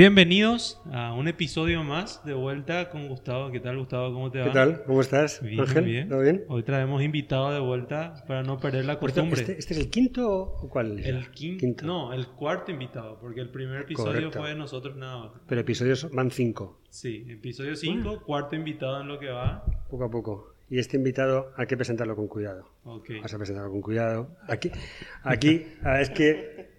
Bienvenidos a un episodio más de vuelta con Gustavo. ¿Qué tal, Gustavo? ¿Cómo te va? ¿Qué tal? ¿Cómo estás? Bien, Ángel, bien. ¿todo bien? Hoy traemos invitado de vuelta para no perder la costumbre. ¿Este, este es el quinto o cuál? El quinto, No, el cuarto invitado, porque el primer episodio Correcto. fue de nosotros nada más. Pero episodios van cinco, Sí, episodio 5, cuarto invitado en lo que va. poco a poco. Y este invitado hay que presentarlo con cuidado. Ok. Vas a presentarlo con cuidado. Aquí, aquí ah, es que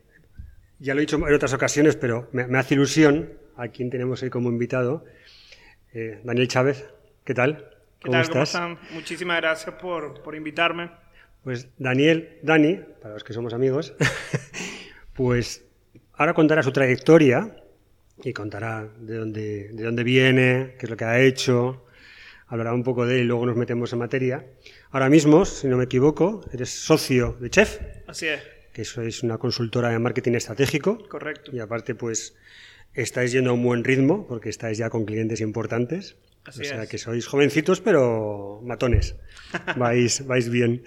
ya lo he dicho en otras ocasiones, pero me, me hace ilusión a quien tenemos hoy como invitado. Eh, Daniel Chávez, ¿qué tal? ¿Qué tal? ¿Cómo están? Muchísimas gracias por, por invitarme. Pues Daniel, Dani, para los que somos amigos, pues ahora contará su trayectoria y contará de dónde, de dónde viene, qué es lo que ha hecho, hablará un poco de él y luego nos metemos en materia. Ahora mismo, si no me equivoco, eres socio de Chef, Así es, que eso es una consultora de marketing estratégico correcto. y aparte pues estáis yendo a un buen ritmo porque estáis ya con clientes importantes. Así o sea es. que sois jovencitos pero matones. vais, vais bien.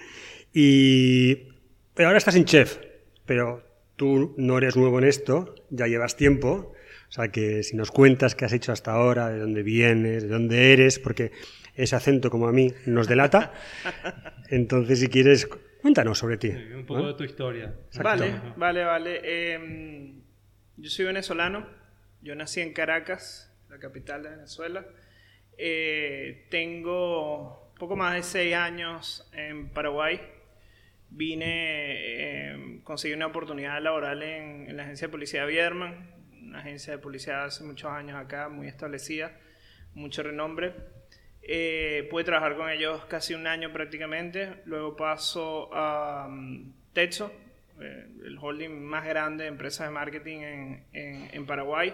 Y pero ahora estás en chef, pero tú no eres nuevo en esto, ya llevas tiempo. O sea que si nos cuentas qué has hecho hasta ahora, de dónde vienes, de dónde eres, porque ese acento como a mí nos delata. Entonces si quieres, cuéntanos sobre ti. Sí, Un poco ¿no? de tu historia. Vale, Ajá. vale, vale. Eh, yo soy venezolano. Yo nací en Caracas, la capital de Venezuela. Eh, tengo poco más de seis años en Paraguay. Vine, eh, conseguí una oportunidad laboral en, en la agencia de policía Bierman, una agencia de policía hace muchos años acá, muy establecida, mucho renombre. Eh, pude trabajar con ellos casi un año prácticamente. Luego paso a um, Tetso, eh, el holding más grande de empresas de marketing en, en- en Paraguay.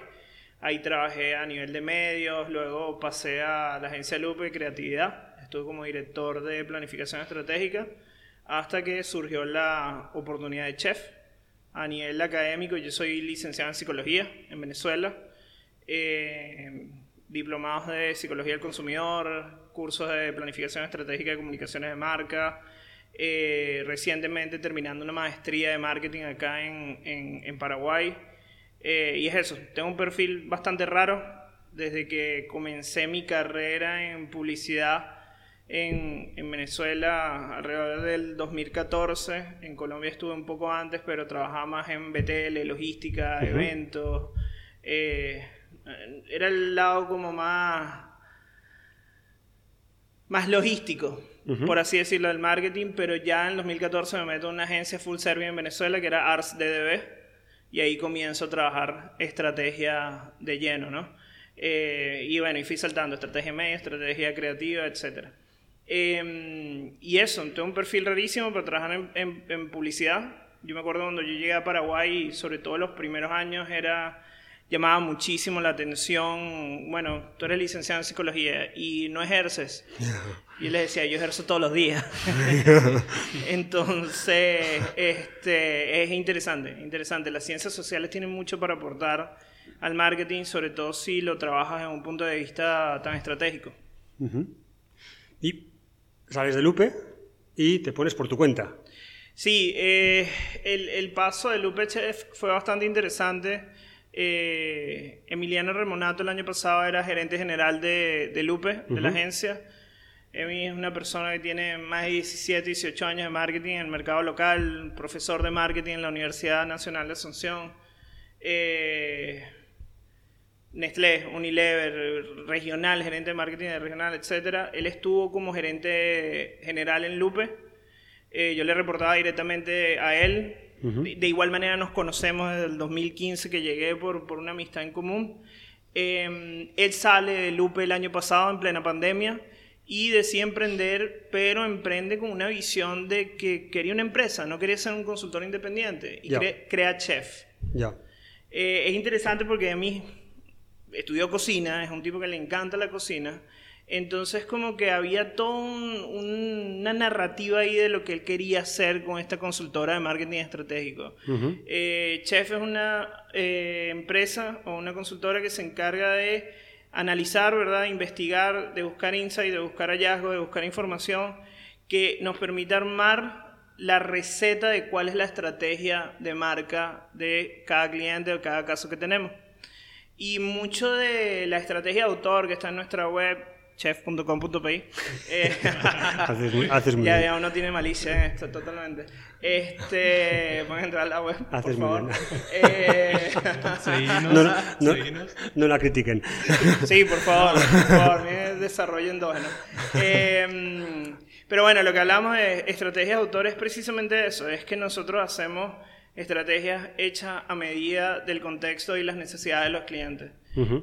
Ahí trabajé a nivel de medios, luego pasé a la agencia Lupe Creatividad. Estuve como director de planificación estratégica hasta que surgió la oportunidad de chef. A nivel académico, yo soy licenciado en psicología en Venezuela. Eh, diplomados de psicología del consumidor, cursos de planificación estratégica de comunicaciones de marca. eh, recientemente terminando una maestría de marketing acá en, en- en Paraguay. Eh, y es eso, tengo un perfil bastante raro. Desde que comencé mi carrera en publicidad en, en Venezuela alrededor del 2014. En Colombia estuve un poco antes, pero trabajaba más en BTL, logística, eventos. Eh, era el lado como más, más logístico, Ujú. por así decirlo, del marketing, pero ya en 2014 me meto en una agencia full service en Venezuela que era Ars DDB y ahí comienzo a trabajar estrategia de lleno, ¿no? Eh, y bueno, y fui saltando estrategia media, estrategia creativa, etc. y eso, tengo un perfil rarísimo para trabajar en, en- en publicidad. Yo me acuerdo cuando yo llegué a Paraguay, sobre todo los primeros años, era llamaba muchísimo la atención, bueno, tú eres licenciado en psicología y no ejerces. Yo les decía, yo ejerzo todos los días. Entonces, este, es interesante, interesante. Las ciencias sociales tienen mucho para aportar al marketing, sobre todo si lo trabajas en un punto de vista tan estratégico. Y sales de Lupe y te pones por tu cuenta. Sí, eh, el, el paso de Lupe Chef fue bastante interesante. Eh, Emiliano Remonato el año pasado era gerente general de, de Lupe, de la agencia. Emi es una persona que tiene más de 17, 18 años de marketing en el mercado local, profesor de marketing en la Universidad Nacional de Asunción. Eh, Nestlé, Unilever, regional, gerente de marketing de regional, etcétera. Él estuvo como gerente general en Lupe. Eh, yo le reportaba directamente a él. De, de igual manera nos conocemos desde el 2015 que llegué por, por una amistad en común. Eh, él sale de Lupe el año pasado en plena pandemia y decide emprender, pero emprende con una visión de que quería una empresa, no quería ser un consultor independiente y cre- crea Chef. Ya. Eh, es interesante porque a mí estudió cocina, es un tipo que le encanta la cocina. Entonces como que había toda una narrativa ahí de lo que él quería hacer con esta consultora de marketing estratégico. Eh, Chef es una eh, empresa o una consultora que se encarga de analizar, ¿verdad? investigar, de buscar insight, de buscar hallazgos, de buscar información que nos permita armar la receta de cuál es la estrategia de marca de cada cliente o cada caso que tenemos. Y mucho de la estrategia de autor que está en nuestra web, chef.com.pi. Eh, haces muy, haces muy ya, bien. ya uno tiene malicia en esto, totalmente. Este, pueden entrar a la web, Haces por favor. Eh, Seguinos, No, no, no, seguinos. no la critiquen. sí, por favor, por favor, desarrollo endógeno. Eh, pero bueno, lo que hablamos de estrategias de autor es precisamente eso, es que nosotros hacemos estrategias hechas a medida del contexto y las necesidades de los clientes.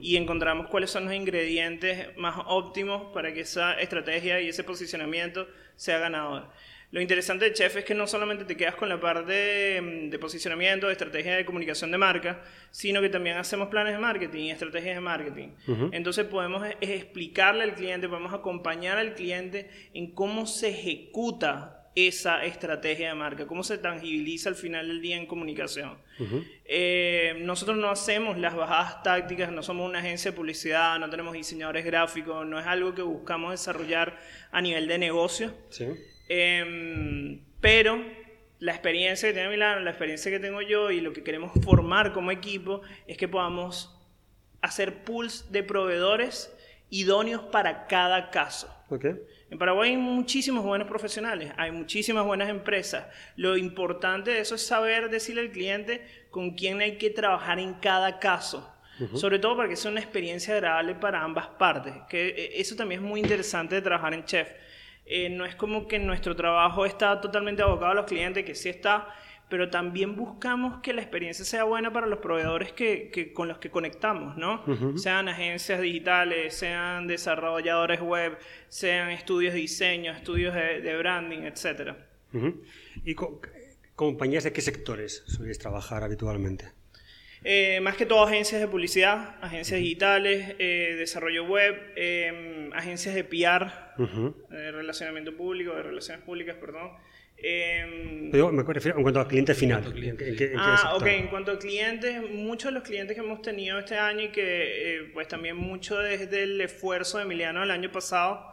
Y encontramos cuáles son los ingredientes más óptimos para que esa estrategia y ese posicionamiento sea ganador. Lo interesante de Chef es que no solamente te quedas con la parte de, de posicionamiento, de estrategia de comunicación de marca, sino que también hacemos planes de marketing y estrategias de marketing. Entonces podemos explicarle al cliente, podemos acompañar al cliente en cómo se ejecuta esa estrategia de marca, cómo se tangibiliza al final del día en comunicación. Ujú. Eh, nosotros no hacemos las bajadas tácticas, no somos una agencia de publicidad, no tenemos diseñadores gráficos, no es algo que buscamos desarrollar a nivel de negocio. Sí. Em, pero la experiencia que tiene Milano, la experiencia que tengo yo y lo que queremos formar como equipo es que podamos hacer pools de proveedores idóneos para cada caso. Ok. En Paraguay hay muchísimos buenos profesionales, hay muchísimas buenas empresas. Lo importante de eso es saber decirle al cliente con quién hay que trabajar en cada caso. Sobre todo para que sea una experiencia agradable para ambas partes. Que eh, eso también es muy interesante de trabajar en Chef. Eh, no es como que nuestro trabajo está totalmente abocado a los clientes, que sí está, pero también buscamos que la experiencia sea buena para los proveedores que, que- con los que conectamos, ¿no? Sean agencias digitales, sean desarrolladores web, sean estudios de diseño, estudios de, de branding, etc. ¿Y co- compañías de qué sectores soléis trabajar habitualmente? Eh, más que todo agencias de publicidad, agencias digitales, eh, desarrollo web, eh, agencias de PR, Ujú. de relacionamiento público, de relaciones públicas, perdón. Eh, Pero me refiero en cuanto al cliente final. cuanto al cliente. ¿En qué- en qué Ah, ok. En cuanto a clientes, muchos de los clientes que hemos tenido este año y que, eh, pues también mucho desde el esfuerzo de Emiliano el año pasado,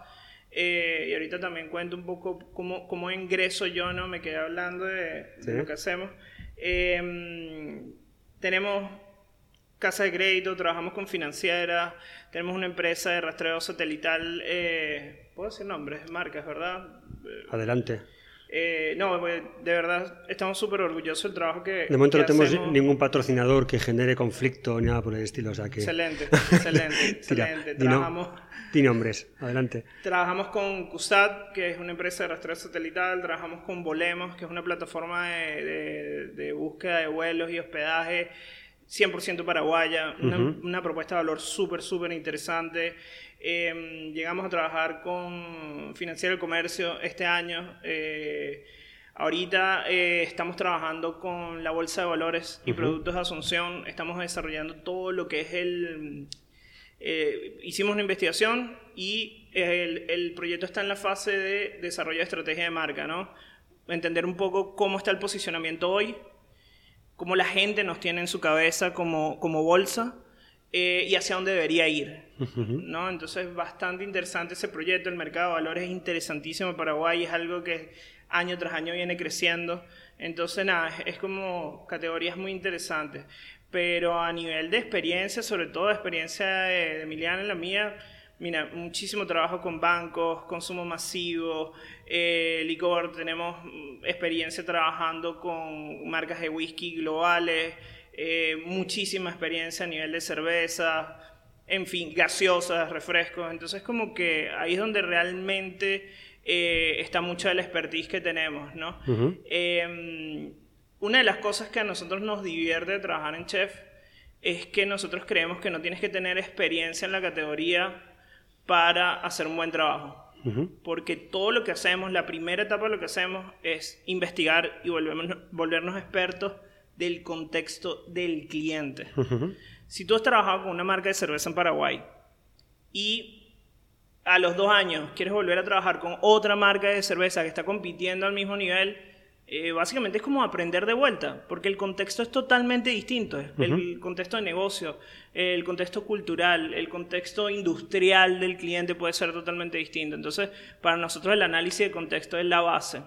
eh, y ahorita también cuento un poco cómo, cómo ingreso yo, ¿no? Me quedé hablando de, de lo que hacemos. Eh, tenemos casa de crédito, trabajamos con financieras, tenemos una empresa de rastreo satelital, eh, ¿puedo decir nombres? Marcas, ¿verdad? Eh, Adelante. Eh, no, de verdad estamos súper orgullosos del trabajo que. De momento que no tenemos hacemos. ningún patrocinador que genere conflicto ni nada por el estilo. O sea que. Excelente, excelente, excelente. Trabajamos, di nombres. Adelante. trabajamos con CUSAT, que es una empresa de rastreo satelital. Trabajamos con Volemos, que es una plataforma de, de- de búsqueda de vuelos y hospedaje 100% paraguaya. Una, Ujú. una propuesta de valor súper, súper interesante. Eh, llegamos a trabajar con Financiero del Comercio este año. Eh, ahorita eh, estamos trabajando con la Bolsa de Valores y Productos de Asunción. Estamos desarrollando todo lo que es el... eh, hicimos una investigación y el, el proyecto está en la fase de desarrollo de estrategia de marca, ¿no? Entender un poco cómo está el posicionamiento hoy, cómo la gente nos tiene en su cabeza como, como bolsa eh, y hacia dónde debería ir. ¿no? Entonces, bastante interesante ese proyecto. El mercado de valores es interesantísimo en Paraguay, es algo que año tras año viene creciendo. Entonces, nada, es, como categorías muy interesantes. Pero a nivel de experiencia, sobre todo experiencia de, de Emiliano y la mía, Mira, muchísimo trabajo con bancos, consumo masivo, eh, licor, tenemos mm, experiencia trabajando con marcas de whisky globales, eh, muchísima experiencia a nivel de cerveza, en fin, gaseosas, refrescos. Entonces como que ahí es donde realmente eh, está mucha de la expertise que tenemos, ¿no? Eh, una de las cosas que a nosotros nos divierte de trabajar en Chef es que nosotros creemos que no tienes que tener experiencia en la categoría para hacer un buen trabajo. Porque todo lo que hacemos, la primera etapa de lo que hacemos es investigar y volvernos, volvernos expertos del contexto del cliente. Si tú has trabajado con una marca de cerveza en Paraguay y a los dos años quieres volver a trabajar con otra marca de cerveza que está compitiendo al mismo nivel, eh, básicamente es como aprender de vuelta, porque el contexto es totalmente distinto. El contexto de negocio, el contexto cultural, el contexto industrial del cliente puede ser totalmente distinto. Entonces, para nosotros el análisis de contexto es la base.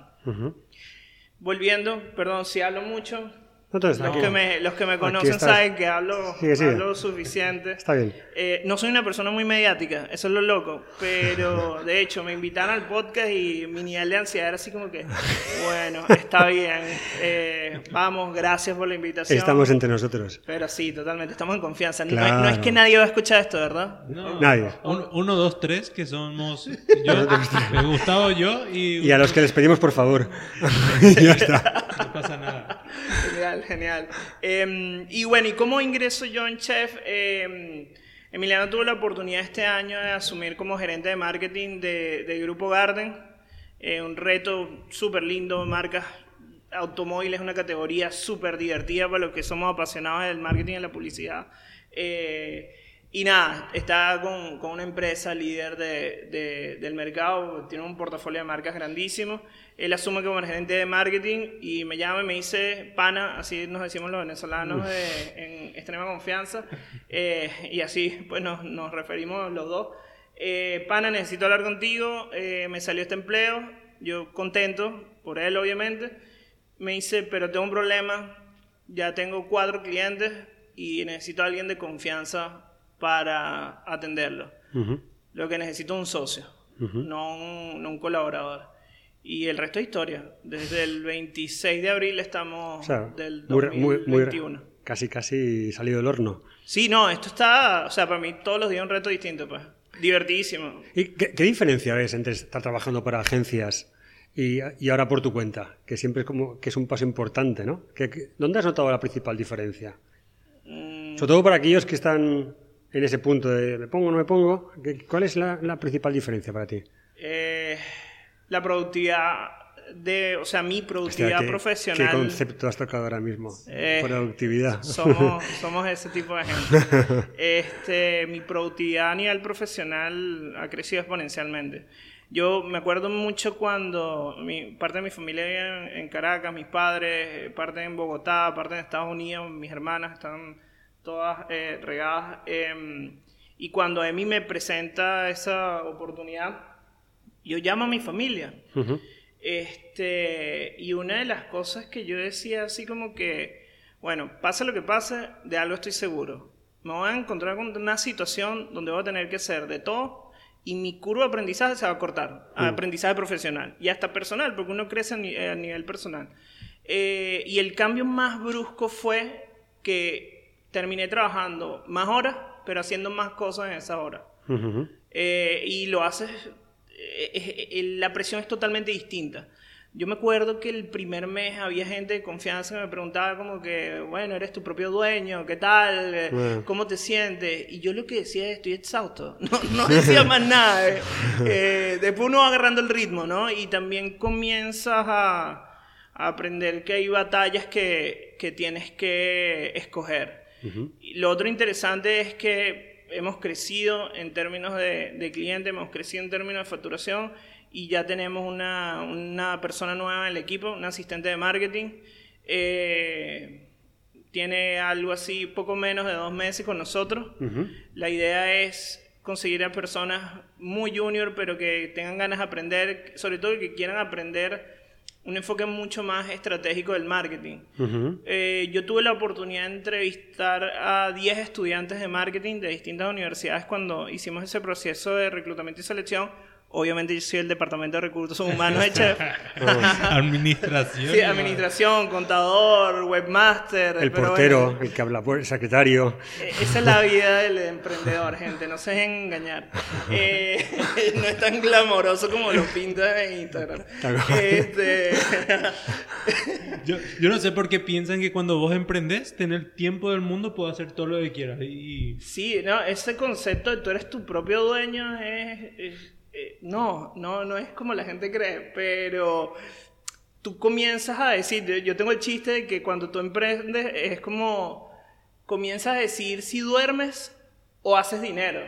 Volviendo, perdón si hablo mucho, Los que me, los que me conocen estás. saben que hablo, Sigue, sigue. hablo suficiente. Está bien. Eh, no soy una persona muy mediática, eso es lo loco, pero de hecho me invitaron al podcast y mi nivel de ansiedad era así como que, bueno, está bien, eh, vamos, gracias por la invitación. Estamos entre nosotros. Pero sí, totalmente, estamos en confianza. No, Claro. es, no es que nadie va a escuchar esto, ¿verdad? No. Nadie. Un- uno, dos, tres, que somos yo, Gustavo, yo y... Y a los que les pedimos, por favor. ya está. No pasa nada. Genial, genial. Eh, y bueno, ¿y cómo ingreso yo en Chef? Eh, Emiliano tuvo la oportunidad este año de asumir como gerente de marketing de, de Grupo Garden. Eh, un reto súper lindo, marcas automóviles, una categoría súper divertida para los que somos apasionados del marketing y la publicidad. Eh, y nada, está con, con una empresa líder de- de- del mercado, tiene un portafolio de marcas grandísimo. Él asume como el gerente de marketing y me llama y me dice, pana, así nos decimos los venezolanos de- en extrema confianza, eh, y así pues nos, nos referimos los dos. Eh, pana, necesito hablar contigo, eh, me salió este empleo, yo contento por él obviamente. Me dice, pero tengo un problema, ya tengo cuatro clientes y necesito a alguien de confianza para atenderlo. Lo que necesito es un socio, no, un, no un colaborador. Y el resto es historia. Desde el 26 de abril estamos O sea, del muy, muy, muy- 2021. casi, casi salido del horno. Sí, no, esto está, o sea, para mí todos los días un reto distinto, pues. Divertidísimo. ¿Y qué, qué diferencia ves entre estar trabajando para agencias y, y ahora por tu cuenta? Que siempre es como que es un paso importante, ¿no? ¿Qué- qué- ¿Dónde has notado la principal diferencia? Mm, Sobre todo para aquellos que están en ese punto de me pongo o no me pongo. ¿qué- ¿Cuál es la, la principal diferencia para ti? eh, la productividad de, o sea, mi productividad ¿qué- profesional. ¿Qué concepto has tocado ahora mismo? Eh, Productividad. Somos, somos ese tipo de gente. Este, mi productividad a nivel profesional ha crecido exponencialmente. Yo me acuerdo mucho cuando mi, parte de mi familia vive en, en Caracas, mis padres, eh, parte en Bogotá, parte en Estados Unidos, mis hermanas están todas eh, regadas. em, y cuando Emi me presenta esa oportunidad, yo llamo a mi familia. Este, y una de las cosas que yo decía así como que, bueno, pase lo que pase, de algo estoy seguro. Me voy a encontrar con una situación donde voy a tener que hacer de todo y mi curva de aprendizaje se va a cortar. a Aprendizaje profesional y hasta personal, porque uno crece a, ni- a nivel personal. Eh, y el cambio más brusco fue que terminé trabajando más horas, pero haciendo más cosas en esas horas. Ujú. Eh, y lo haces, eh, eh, la presión es totalmente distinta. Yo me acuerdo que el primer mes había gente de confianza que me preguntaba como que, bueno, eres tu propio dueño, ¿qué tal? Bueno. ¿Cómo te sientes? Y yo lo que decía es, estoy exhausto. No, no decía más nada. después uno va agarrando el ritmo, ¿no? Y también comienzas a, a aprender que hay batallas que, que tienes que escoger. Lo otro interesante es que hemos crecido en términos de, de cliente, hemos crecido en términos de facturación y ya tenemos una, una persona nueva en el equipo, un asistente de marketing. Eh, tiene algo así, poco menos de dos meses con nosotros. La idea es conseguir a personas muy junior, pero que tengan ganas de aprender, sobre todo que quieran aprender un enfoque mucho más estratégico del marketing. Eh, yo tuve la oportunidad de entrevistar a 10 estudiantes de marketing de distintas universidades cuando hicimos ese proceso de reclutamiento y selección. Obviamente yo soy el departamento de recursos humanos de Chef. Administración. sí, administración, contador, webmaster. El pero portero, bueno, el que habla, el secretario. eh, Esa es la vida del emprendedor, gente. No se dejen engañar. Eh, no es tan glamoroso como lo pinta en Instagram. Tal cual. Este, Yo, yo no sé por qué piensan que cuando vos emprendés, tener tiempo del mundo, puedo hacer todo lo que quieras. Y sí, no, ese concepto de tú eres tu propio dueño es, es- eh, no, no, no es como la gente cree, pero tú comienzas a decir, yo- yo tengo el chiste de que cuando tú emprendes es como comienzas a decir si duermes o haces dinero.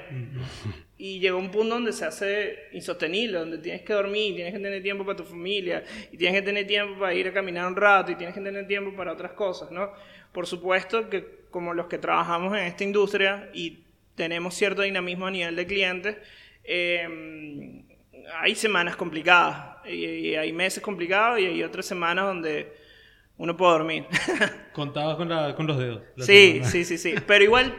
Y llega un punto donde se hace insostenible, donde tienes que dormir, tienes que tener tiempo para tu familia, y tienes que tener tiempo para ir a caminar un rato, y tienes que tener tiempo para otras cosas, ¿no? Por supuesto que como los que trabajamos en esta industria y tenemos cierto dinamismo a nivel de clientes, eh, hay semanas complicadas, y, y hay meses complicados, y hay otras semanas donde uno puede dormir. Contabas con, la, con los dedos. la Sí, semana. sí, sí, sí. Pero igual,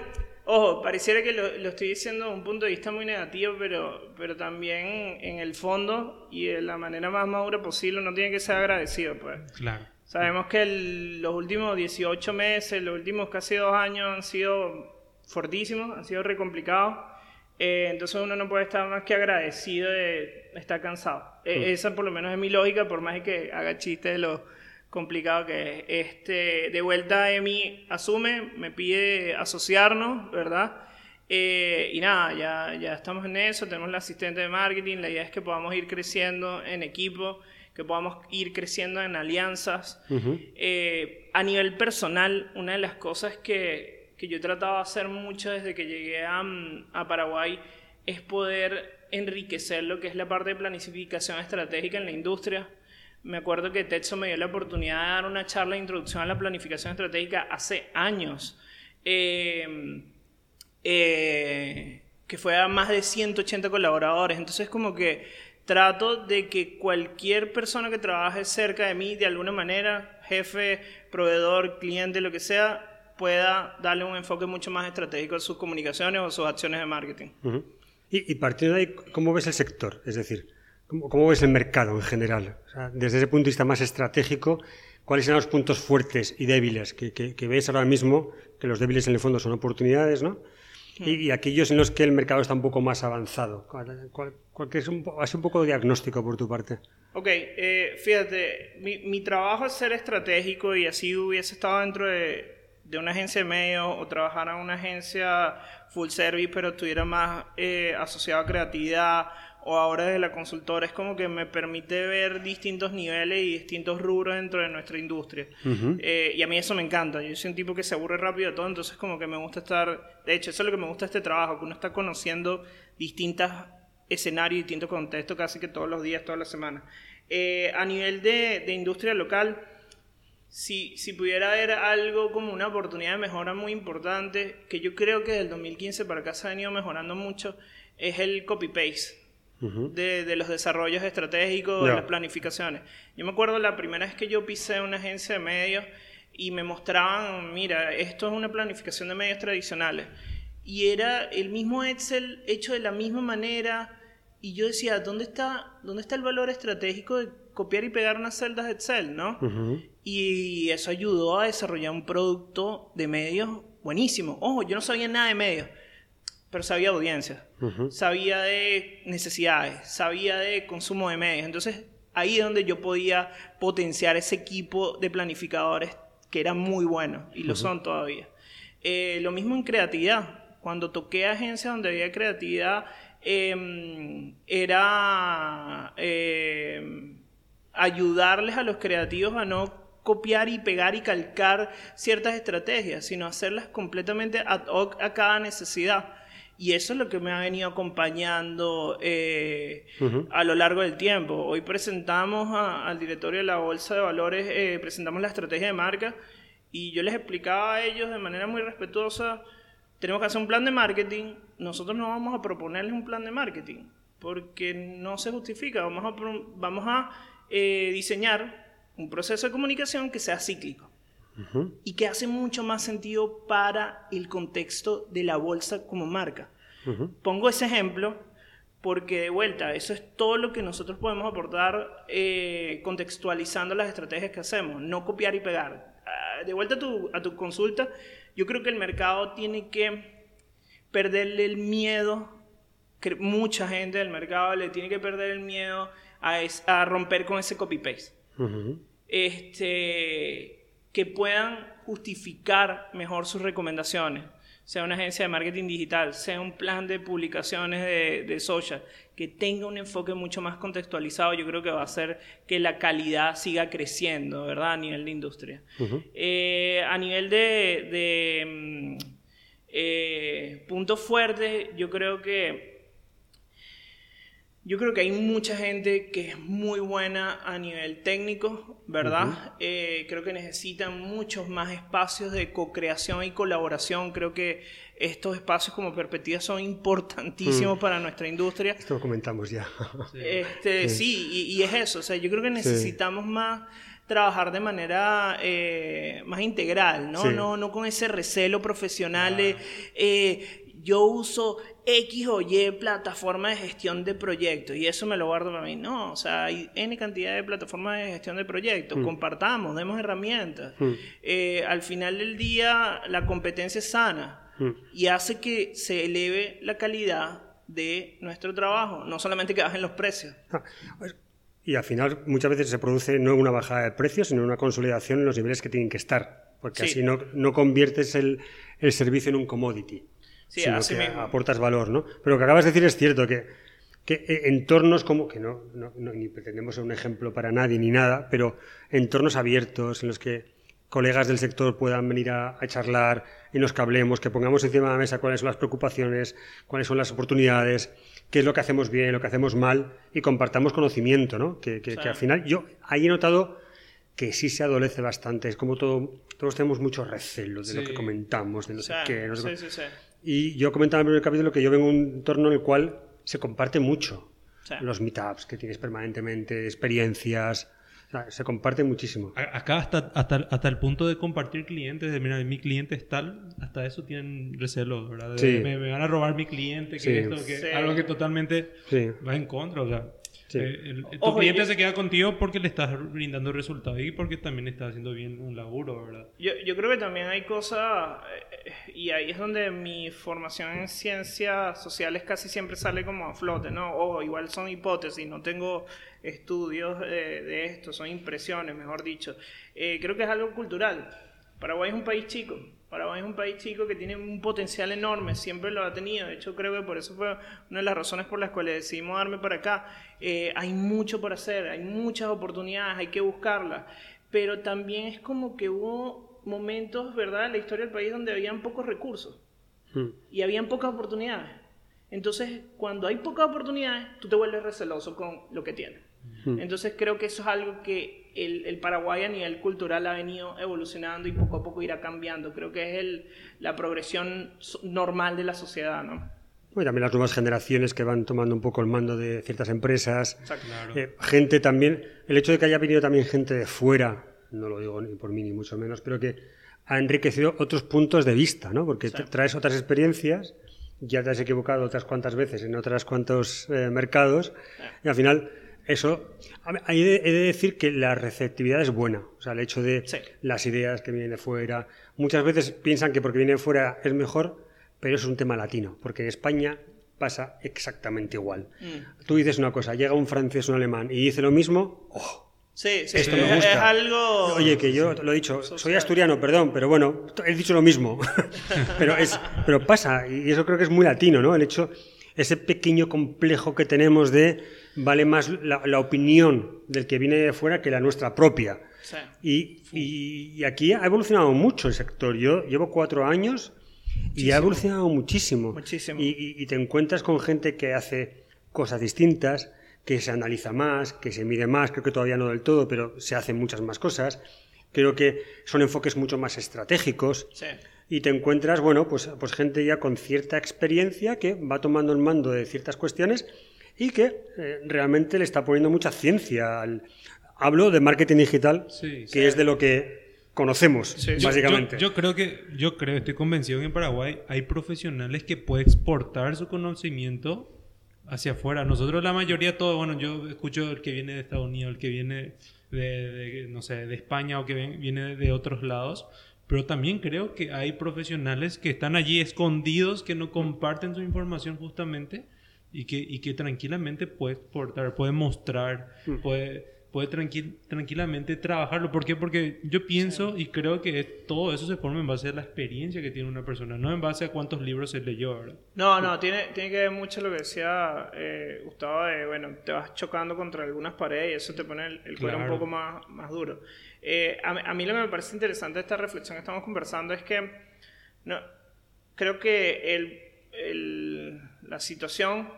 ojo, pareciera que lo, lo estoy diciendo desde un punto de vista muy negativo, pero, pero también en el fondo y de la manera más madura posible uno tiene que ser agradecido, pues. Claro. Sabemos que el- los últimos 18 meses, los últimos casi dos años han sido fortísimos, han sido re complicados. Eh, entonces uno no puede estar más que agradecido de estar cansado. Eh, Esa por lo menos es mi lógica, por más que haga chiste de lo complicado que es. Este, de vuelta Emi asume, me pide asociarnos, ¿verdad? Eh, y nada, ya, ya estamos en eso, tenemos la asistente de marketing, la idea es que podamos ir creciendo en equipo, que podamos ir creciendo en alianzas. Eh, a nivel personal, una de las cosas que, que yo he tratado de hacer mucho desde que llegué a, mm, a Paraguay es poder enriquecer lo que es la parte de planificación estratégica en la industria. Me acuerdo que Tetso me dio la oportunidad de dar una charla de introducción a la planificación estratégica hace años. Eh, eh, que fue a más de 180 colaboradores. Entonces, como que trato de que cualquier persona que trabaje cerca de mí, de alguna manera, jefe, proveedor, cliente, lo que sea, pueda darle un enfoque mucho más estratégico a sus comunicaciones o sus acciones de marketing. Ujú. y, y partiendo de ahí, ¿cómo ves el sector? Es decir, ¿cómo, cómo ves el mercado en general? O sea, desde ese punto de vista más estratégico, ¿cuáles son los puntos fuertes y débiles que, que, que ves ahora mismo? Que los débiles en el fondo son oportunidades, ¿no? Y, y aquellos en los que el mercado está un poco más avanzado. ¿Cuál, cuál- cuál es un, así un poco de diagnóstico por tu parte? Ok, eh, fíjate, mi, mi trabajo es ser estratégico y así hubiese estado dentro de, de una agencia de medios o trabajara en una agencia full service, pero estuviera más eh, asociado a creatividad o ahora desde la consultora, es como que me permite ver distintos niveles y distintos rubros dentro de nuestra industria. Eh, y a mí eso me encanta, yo soy un tipo que se aburre rápido de todo, entonces como que me gusta estar, de hecho, eso es lo que me gusta de este trabajo, que uno está conociendo distintas escenario y distintos contextos casi que todos los días, todas las semanas. Eh, a nivel de, de industria local, si, si pudiera haber algo como una oportunidad de mejora muy importante, que yo creo que del 2015 para acá se ha venido mejorando mucho, es el copy-paste. De, de los desarrollos estratégicos, de las planificaciones. Yo me acuerdo la primera vez que yo pisé una agencia de medios y me mostraban, mira, esto es una planificación de medios tradicionales. Y era el mismo Excel hecho de la misma manera. Y yo decía, ¿dónde está, dónde está el valor estratégico de copiar y pegar unas celdas de Excel, no? Y eso ayudó a desarrollar un producto de medios buenísimo. Ojo, yo no sabía nada de medios, pero sabía audiencia, sabía de necesidades, sabía de consumo de medios. Entonces, ahí es donde yo podía potenciar ese equipo de planificadores que era muy bueno y lo son todavía. Eh, lo mismo en creatividad. Cuando toqué agencias donde había creatividad, em, era em, ayudarles a los creativos a no copiar y pegar y calcar ciertas estrategias, sino hacerlas completamente ad hoc a cada necesidad. Y eso es lo que me ha venido acompañando eh, a lo largo del tiempo. Hoy presentamos a- al directorio de la Bolsa de Valores, eh, presentamos la estrategia de marca y yo les explicaba a ellos de manera muy respetuosa, tenemos que hacer un plan de marketing, nosotros no vamos a proponerles un plan de marketing, porque no se justifica, vamos a, vamos a eh, diseñar un proceso de comunicación que sea cíclico y que hace mucho más sentido para el contexto de la bolsa como marca. Pongo ese ejemplo porque de vuelta, eso es todo lo que nosotros podemos aportar eh, contextualizando las estrategias que hacemos, no copiar y pegar. Ah, de vuelta a tu, a tu consulta, yo creo que el mercado tiene que perderle el miedo, que mucha gente del mercado le tiene que perder el miedo a, es- a romper con ese copy-paste este, que puedan justificar mejor sus recomendaciones, sea una agencia de marketing digital, sea un plan de publicaciones de, de social, que tenga un enfoque mucho más contextualizado, yo creo que va a hacer que la calidad siga creciendo, ¿verdad? A nivel de industria. Eh, a nivel de, de, mm, eh, puntos fuertes, yo creo que yo creo que hay mucha gente que es muy buena a nivel técnico, ¿verdad? Eh, creo que necesitan muchos más espacios de co-creación y colaboración. Creo que estos espacios como perspectiva son importantísimos para nuestra industria. Esto lo comentamos ya. Este, sí, y, y es eso. O sea, yo creo que necesitamos más trabajar de manera eh, más integral, ¿no? Sí. ¿no? No con ese recelo profesional de eh, yo uso X o Y plataforma de gestión de proyectos y eso me lo guardo para mí. No, o sea, hay N cantidad de plataformas de gestión de proyectos. Compartamos, demos herramientas. Mm. Eh, al final del día, la competencia es sana Mm. y hace que se eleve la calidad de nuestro trabajo, no solamente que bajen los precios. Ah, pues, Y al final muchas veces se produce no una bajada de precios, sino una consolidación en los niveles que tienen que estar, porque Sí. así no, no conviertes el, el servicio en un commodity, Sí, sino así que mismo. aportas valor, ¿no? Pero lo que acabas de decir es cierto, que, que eh, entornos como, que no, no- no- ni pretendemos ser un ejemplo para nadie ni nada, pero entornos abiertos en los que colegas del sector puedan venir a, a charlar, en los que hablemos, que pongamos encima de la mesa cuáles son las preocupaciones, cuáles son las oportunidades, qué es lo que hacemos bien, lo que hacemos mal, y compartamos conocimiento, ¿no? Que, que- Sí. que al final yo ahí he notado que sí se adolece bastante, es como todo, todos tenemos mucho recelo de lo Sí. que comentamos, de no O sé qué, no sé sí, sí, sí. Y yo comentaba en el primer capítulo que yo vengo de un entorno en el cual se comparte mucho. Sí. Los meetups que tienes permanentemente, experiencias, o sea, se comparte muchísimo. Acá hasta, hasta, hasta el punto de compartir clientes, de mira, mi cliente es tal, hasta eso tienen recelo, ¿verdad? De, Sí. me, me van a robar mi cliente, que Sí. esto, que Sí. algo que totalmente Sí. va en contra, o sea. Sí. eh, el- tu Ojo, cliente y- se queda contigo porque le estás brindando resultados y porque también estás haciendo bien un laburo, ¿verdad? Yo, yo creo que también hay cosas, eh, y ahí es donde mi formación en ciencias sociales casi siempre sale como a flote, ¿no? O igual son hipótesis, no tengo estudios eh, de esto, son impresiones, mejor dicho. Eh, creo que es algo cultural. Paraguay es un país chico. Paraguay es un país chico que tiene un potencial enorme, siempre lo ha tenido. De hecho, creo que por eso fue una de las razones por las cuales decidimos darme para acá. Eh, hay mucho por hacer, hay muchas oportunidades, hay que buscarlas. Pero también es como que hubo momentos, ¿verdad?, en la historia del país donde habían pocos recursos Mm. y habían pocas oportunidades. Entonces, cuando hay pocas oportunidades, tú te vuelves receloso con lo que tienes. Entonces, creo que eso es algo que el, el Paraguay a nivel cultural ha venido evolucionando y poco a poco irá cambiando. Creo que es el, la progresión normal de la sociedad, ¿no? Y también las nuevas generaciones que van tomando un poco el mando de ciertas empresas. Claro. Eh, gente también, el hecho de que haya venido también gente de fuera, no lo digo ni por mí ni mucho menos, pero que ha enriquecido otros puntos de vista, ¿no? Porque traes otras experiencias, ya te has equivocado otras cuantas veces en otras cuantos eh, mercados, y al final eso, he de decir que la receptividad es buena, o sea, el hecho de Sí. las ideas que vienen de fuera, muchas veces piensan que porque vienen de fuera es mejor, pero eso es un tema latino, porque en España pasa exactamente igual. Mm. Tú dices una cosa, llega un francés o un alemán y dice lo mismo, ¡oh! Sí, sí, Esto es, me gusta. es algo... Oye, que yo lo he dicho, soy asturiano, perdón, pero bueno, he dicho lo mismo. pero, es, pero pasa, y eso creo que es muy latino, ¿no? El hecho, ese pequeño complejo que tenemos de vale más la, la opinión del que viene de fuera que la nuestra propia. Sí. Y, y- y aquí ha evolucionado mucho el sector. Yo llevo cuatro años y ha evolucionado muchísimo. Muchísimo. Y, y- y te encuentras con gente que hace cosas distintas, que se analiza más, que se mide más, creo que todavía no del todo, pero se hacen muchas más cosas. Creo que son enfoques mucho más estratégicos. Sí. Y te encuentras, bueno, pues, pues gente ya con cierta experiencia que va tomando el mando de ciertas cuestiones y que eh, realmente le está poniendo mucha ciencia al... Hablo de marketing digital, Sí, que sí. es de lo que conocemos, Sí. Básicamente. Yo, yo creo que, yo creo, estoy convencido que en Paraguay hay profesionales que pueden exportar su conocimiento hacia afuera. Nosotros la mayoría, todo, bueno, yo escucho el que viene de Estados Unidos, el que viene de, de, no sé, de España o que viene de otros lados. Pero también creo que hay profesionales que están allí escondidos, que no comparten su información justamente y que, y que tranquilamente puede exportar, puede mostrar, puede, puede tranqui- tranquilamente trabajarlo. ¿Por qué? Porque yo pienso y creo que todo eso se forma en base a la experiencia que tiene una persona, no en base a cuántos libros se leyó, ¿verdad? No, no, tiene, tiene que ver mucho lo que decía eh, Gustavo, de, bueno, te vas chocando contra algunas paredes y eso te pone el, el cuero un Claro. poco más, más duro. Eh, a, mí- a mí lo que me parece interesante de esta reflexión que estamos conversando es que no, creo que el, el- la situación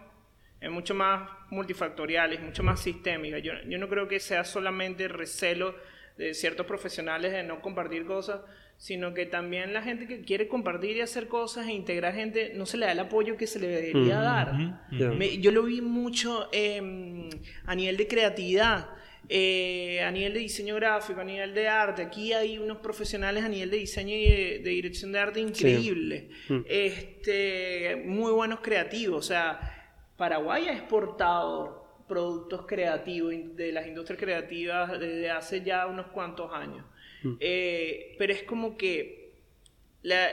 es mucho más multifactorial, es mucho más sistémica. Yo, yo no creo que sea solamente recelo de ciertos profesionales de no compartir cosas, sino que también la gente que quiere compartir y hacer cosas e integrar gente no se le da el apoyo que se le debería dar. Me- yo lo vi mucho eh, a nivel de creatividad. eh, a nivel de diseño gráfico, a nivel de arte. Aquí hay unos profesionales a nivel de diseño y de, de dirección de arte increíbles. Mm. Este, muy buenos creativos. O sea, Paraguay ha exportado productos creativos de las industrias creativas desde hace ya unos cuantos años. Eh, pero es como que la-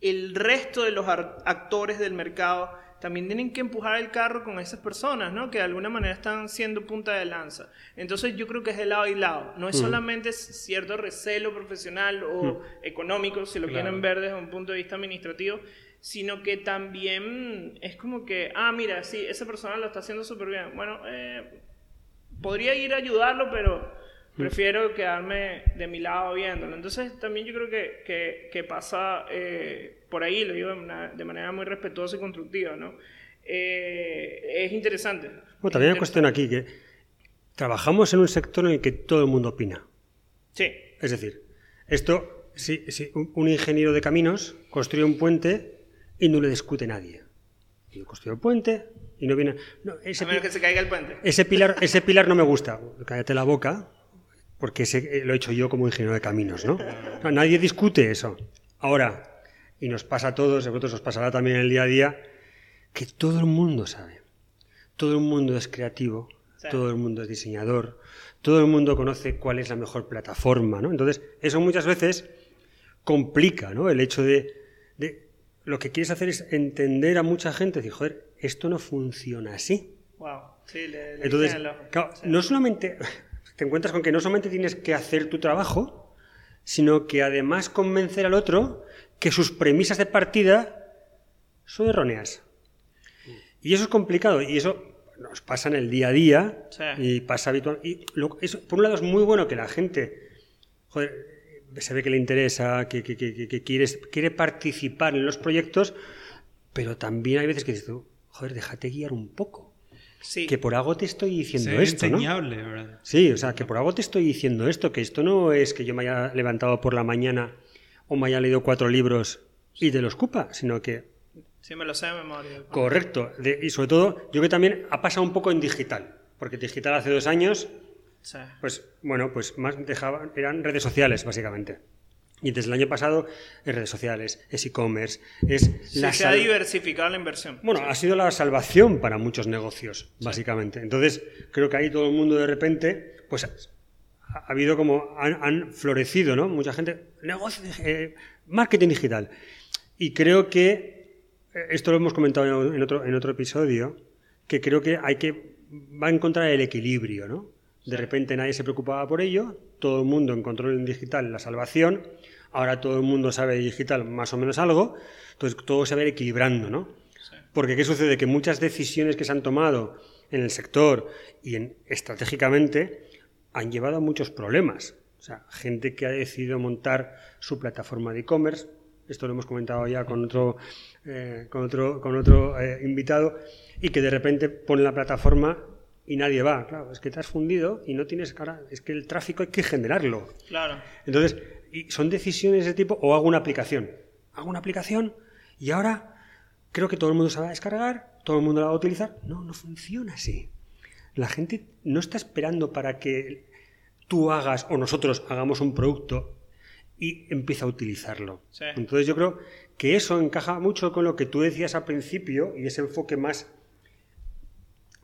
el resto de los actores del mercado también tienen que empujar el carro con esas personas, ¿no? Que de alguna manera están siendo punta de lanza. Entonces yo creo que es de lado y lado. No es solamente cierto recelo profesional o económico, si lo Claro. quieren ver desde un punto de vista administrativo, sino que también es como que, ah, mira, sí, esa persona lo está haciendo súper bien. Bueno, eh, podría ir a ayudarlo, pero prefiero quedarme de mi lado viéndolo. Entonces también yo creo que, que, que pasa eh, por ahí, lo digo de, una- de manera muy respetuosa y constructiva, ¿no? Eh, es interesante. Bueno, también hay una cuestión aquí que trabajamos en un sector en el que todo el mundo opina. Sí, Es decir, esto, si, si un ingeniero de caminos construye un puente y no le discute nadie. Y construye el puente y no viene. no, ese, a menos que se caiga el puente. ese pilar, ese pilar no me gusta. Cállate la boca, porque ese, eh, lo he hecho yo como ingeniero de caminos, ¿no? No, Nadie discute eso. Ahora, y nos pasa a todos, a vosotros os pasará también en el día a día, que todo el mundo sabe. Todo el mundo es creativo, Sí. todo el mundo es diseñador, todo el mundo conoce cuál es la mejor plataforma, ¿no? Entonces, eso muchas veces complica, ¿no? El hecho de, de- lo que quieres hacer es entender a mucha gente, decir, joder, esto no funciona así. Wow. Sí, le, le Entonces, claro, Sí. no solamente te encuentras con que no solamente tienes que hacer tu trabajo, sino que además convencer al otro que sus premisas de partida son erróneas. Y eso es complicado y eso nos pasa en el día a día Sí. y pasa habitual. Y lo- eso, por un lado es muy bueno que la gente joder, se ve que le interesa, que, que- que- que- que quiere, quiere participar en los proyectos, pero también hay veces que dices tú, joder, déjate guiar un poco. Sí. Que por algo te estoy diciendo esto, ¿no? enseñable, ¿verdad? Sí, o sea, que por algo te estoy diciendo esto, que esto no es que yo me haya levantado por la mañana o me haya leído cuatro libros y te los cupa, sino que, Sí, me lo sé de memoria. correcto, de- y sobre todo, yo creo que también ha pasado un poco en digital, porque digital hace dos años, Sí. pues bueno, pues más dejaban, eran redes sociales, básicamente. Y desde el año pasado es redes sociales, es e-commerce, es Sí, la se ha diversificado la inversión. Bueno, ha sido la salvación para muchos negocios, básicamente. Entonces, creo que ahí todo el mundo de repente, pues ha ha habido como, han, han florecido, ¿no? Mucha gente, negocio, eh, marketing digital. Y creo que, eh, esto lo hemos comentado en otro, en otro episodio, que creo que hay que, va a encontrar el equilibrio, ¿no? De repente nadie se preocupaba por ello, todo el mundo encontró en digital la salvación, ahora todo el mundo sabe de digital más o menos algo, entonces todo se va a ir equilibrando, ¿no? Porque ¿qué sucede? Que muchas decisiones que se han tomado en el sector y en, estratégicamente han llevado a muchos problemas. O sea, gente que ha decidido montar su plataforma de e-commerce, esto lo hemos comentado ya con otro, eh, con otro, con otro eh, invitado, y que de repente pone la plataforma y nadie va. Claro, es que te has fundido y no tienes cara, es que el tráfico hay que generarlo. Claro. Entonces, y son decisiones de ese tipo, o hago una aplicación. Hago una aplicación y ahora creo que todo el mundo se va a descargar, todo el mundo la va a utilizar. No, no funciona así. La gente no está esperando para que tú hagas o nosotros hagamos un producto y empieza a utilizarlo. Sí. Entonces yo creo que eso encaja mucho con lo que tú decías al principio y ese enfoque más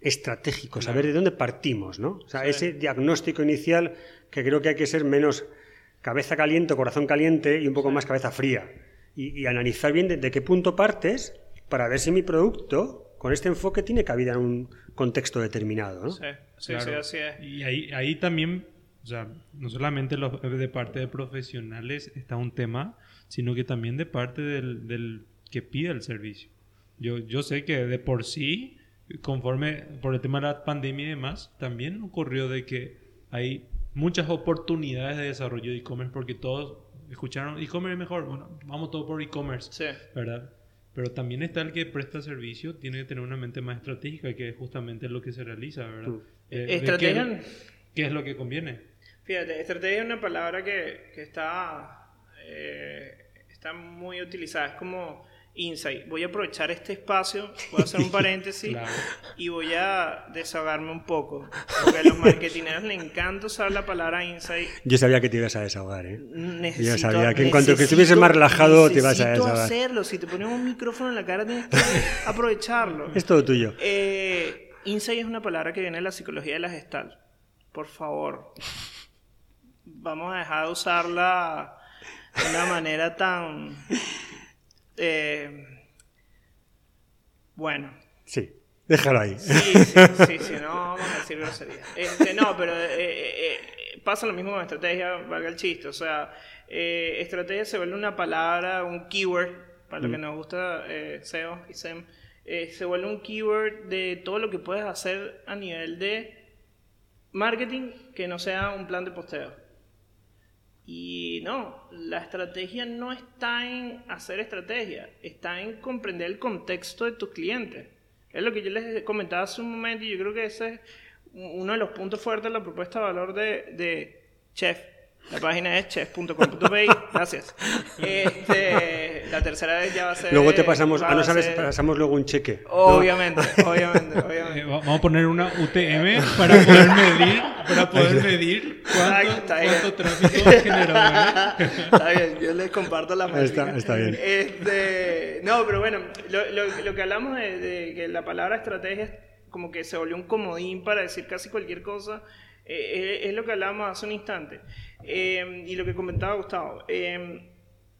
estratégico, saber de dónde partimos, ¿no? O sea, Sí. ese diagnóstico inicial que creo que hay que ser menos cabeza caliente, corazón caliente y un poco más cabeza fría. Y, y analizar bien de, de qué punto partes para ver si mi producto, con este enfoque, tiene cabida en un contexto determinado, ¿no? Sí, sí, Claro. sí, así es. Y ahí, ahí también, o sea, no solamente los- de parte de profesionales está un tema, sino que también de parte del, del que pide el servicio. Yo, yo sé que de por sí, conforme por el tema de la pandemia y demás, también ocurrió de que hay muchas oportunidades de desarrollo de e-commerce porque todos escucharon e-commerce es mejor, bueno, vamos todo por e-commerce. Sí. ¿verdad? Pero también está el que presta servicio, tiene que tener una mente más estratégica, que es justamente lo que se realiza, ¿verdad? Eh, Estrategia- ¿Qué, qué es lo que conviene? Fíjate, estrategia es una palabra que, que está, eh, está muy utilizada. Es como Insight. Voy a aprovechar este espacio, voy a hacer un paréntesis Claro. y voy a desahogarme un poco. Porque a los marketineros les encanta usar la palabra Insight. Yo sabía que te ibas a desahogar, ¿eh? Necesito, Yo sabía que en cuanto que necesito- estuviese más relajado te ibas a desahogar. hacerlo. Si te ponen un micrófono en la cara tienes que aprovecharlo. Es todo tuyo. Eh, insight es una palabra que viene de la psicología de la gestal. Por favor, vamos a dejar de usarla de una manera tan... eh, bueno, Sí, déjalo ahí. sí, sí, sí, sí, no vamos a decir grosería. Este, no, pero eh, eh, pasa lo mismo con estrategia, valga el chiste. O sea, estrategia se vuelve una palabra, un keyword, para lo que nos gusta SEO y SEM, se vuelve un keyword de todo lo que puedes hacer a nivel de marketing que no sea un plan de posteo. Y no, la estrategia no está en hacer estrategia, está en comprender el contexto de tus clientes. Es lo que yo les comentaba hace un momento y yo creo que ese es uno de los puntos fuertes de la propuesta de valor de, de Chef. La página es chef.com.pi. Gracias. Este, la tercera vez ya va a ser. Luego te pasamos, ah, no a sabes, ser- pasamos luego un cheque. Obviamente, obviamente, Eh, obviamente. va- Vamos a poner una UTM para poder medir, para poder medir cuánto, está cuánto tráfico generó. ¿eh? Está bien, yo les comparto la Está- métrica. está bien. Este, no, pero bueno, lo, lo- lo que hablamos de, de que la palabra estrategia como que se volvió un comodín para decir casi cualquier cosa, eh, es, lo que hablábamos hace un instante. Eh, y lo que comentaba Gustavo. eh,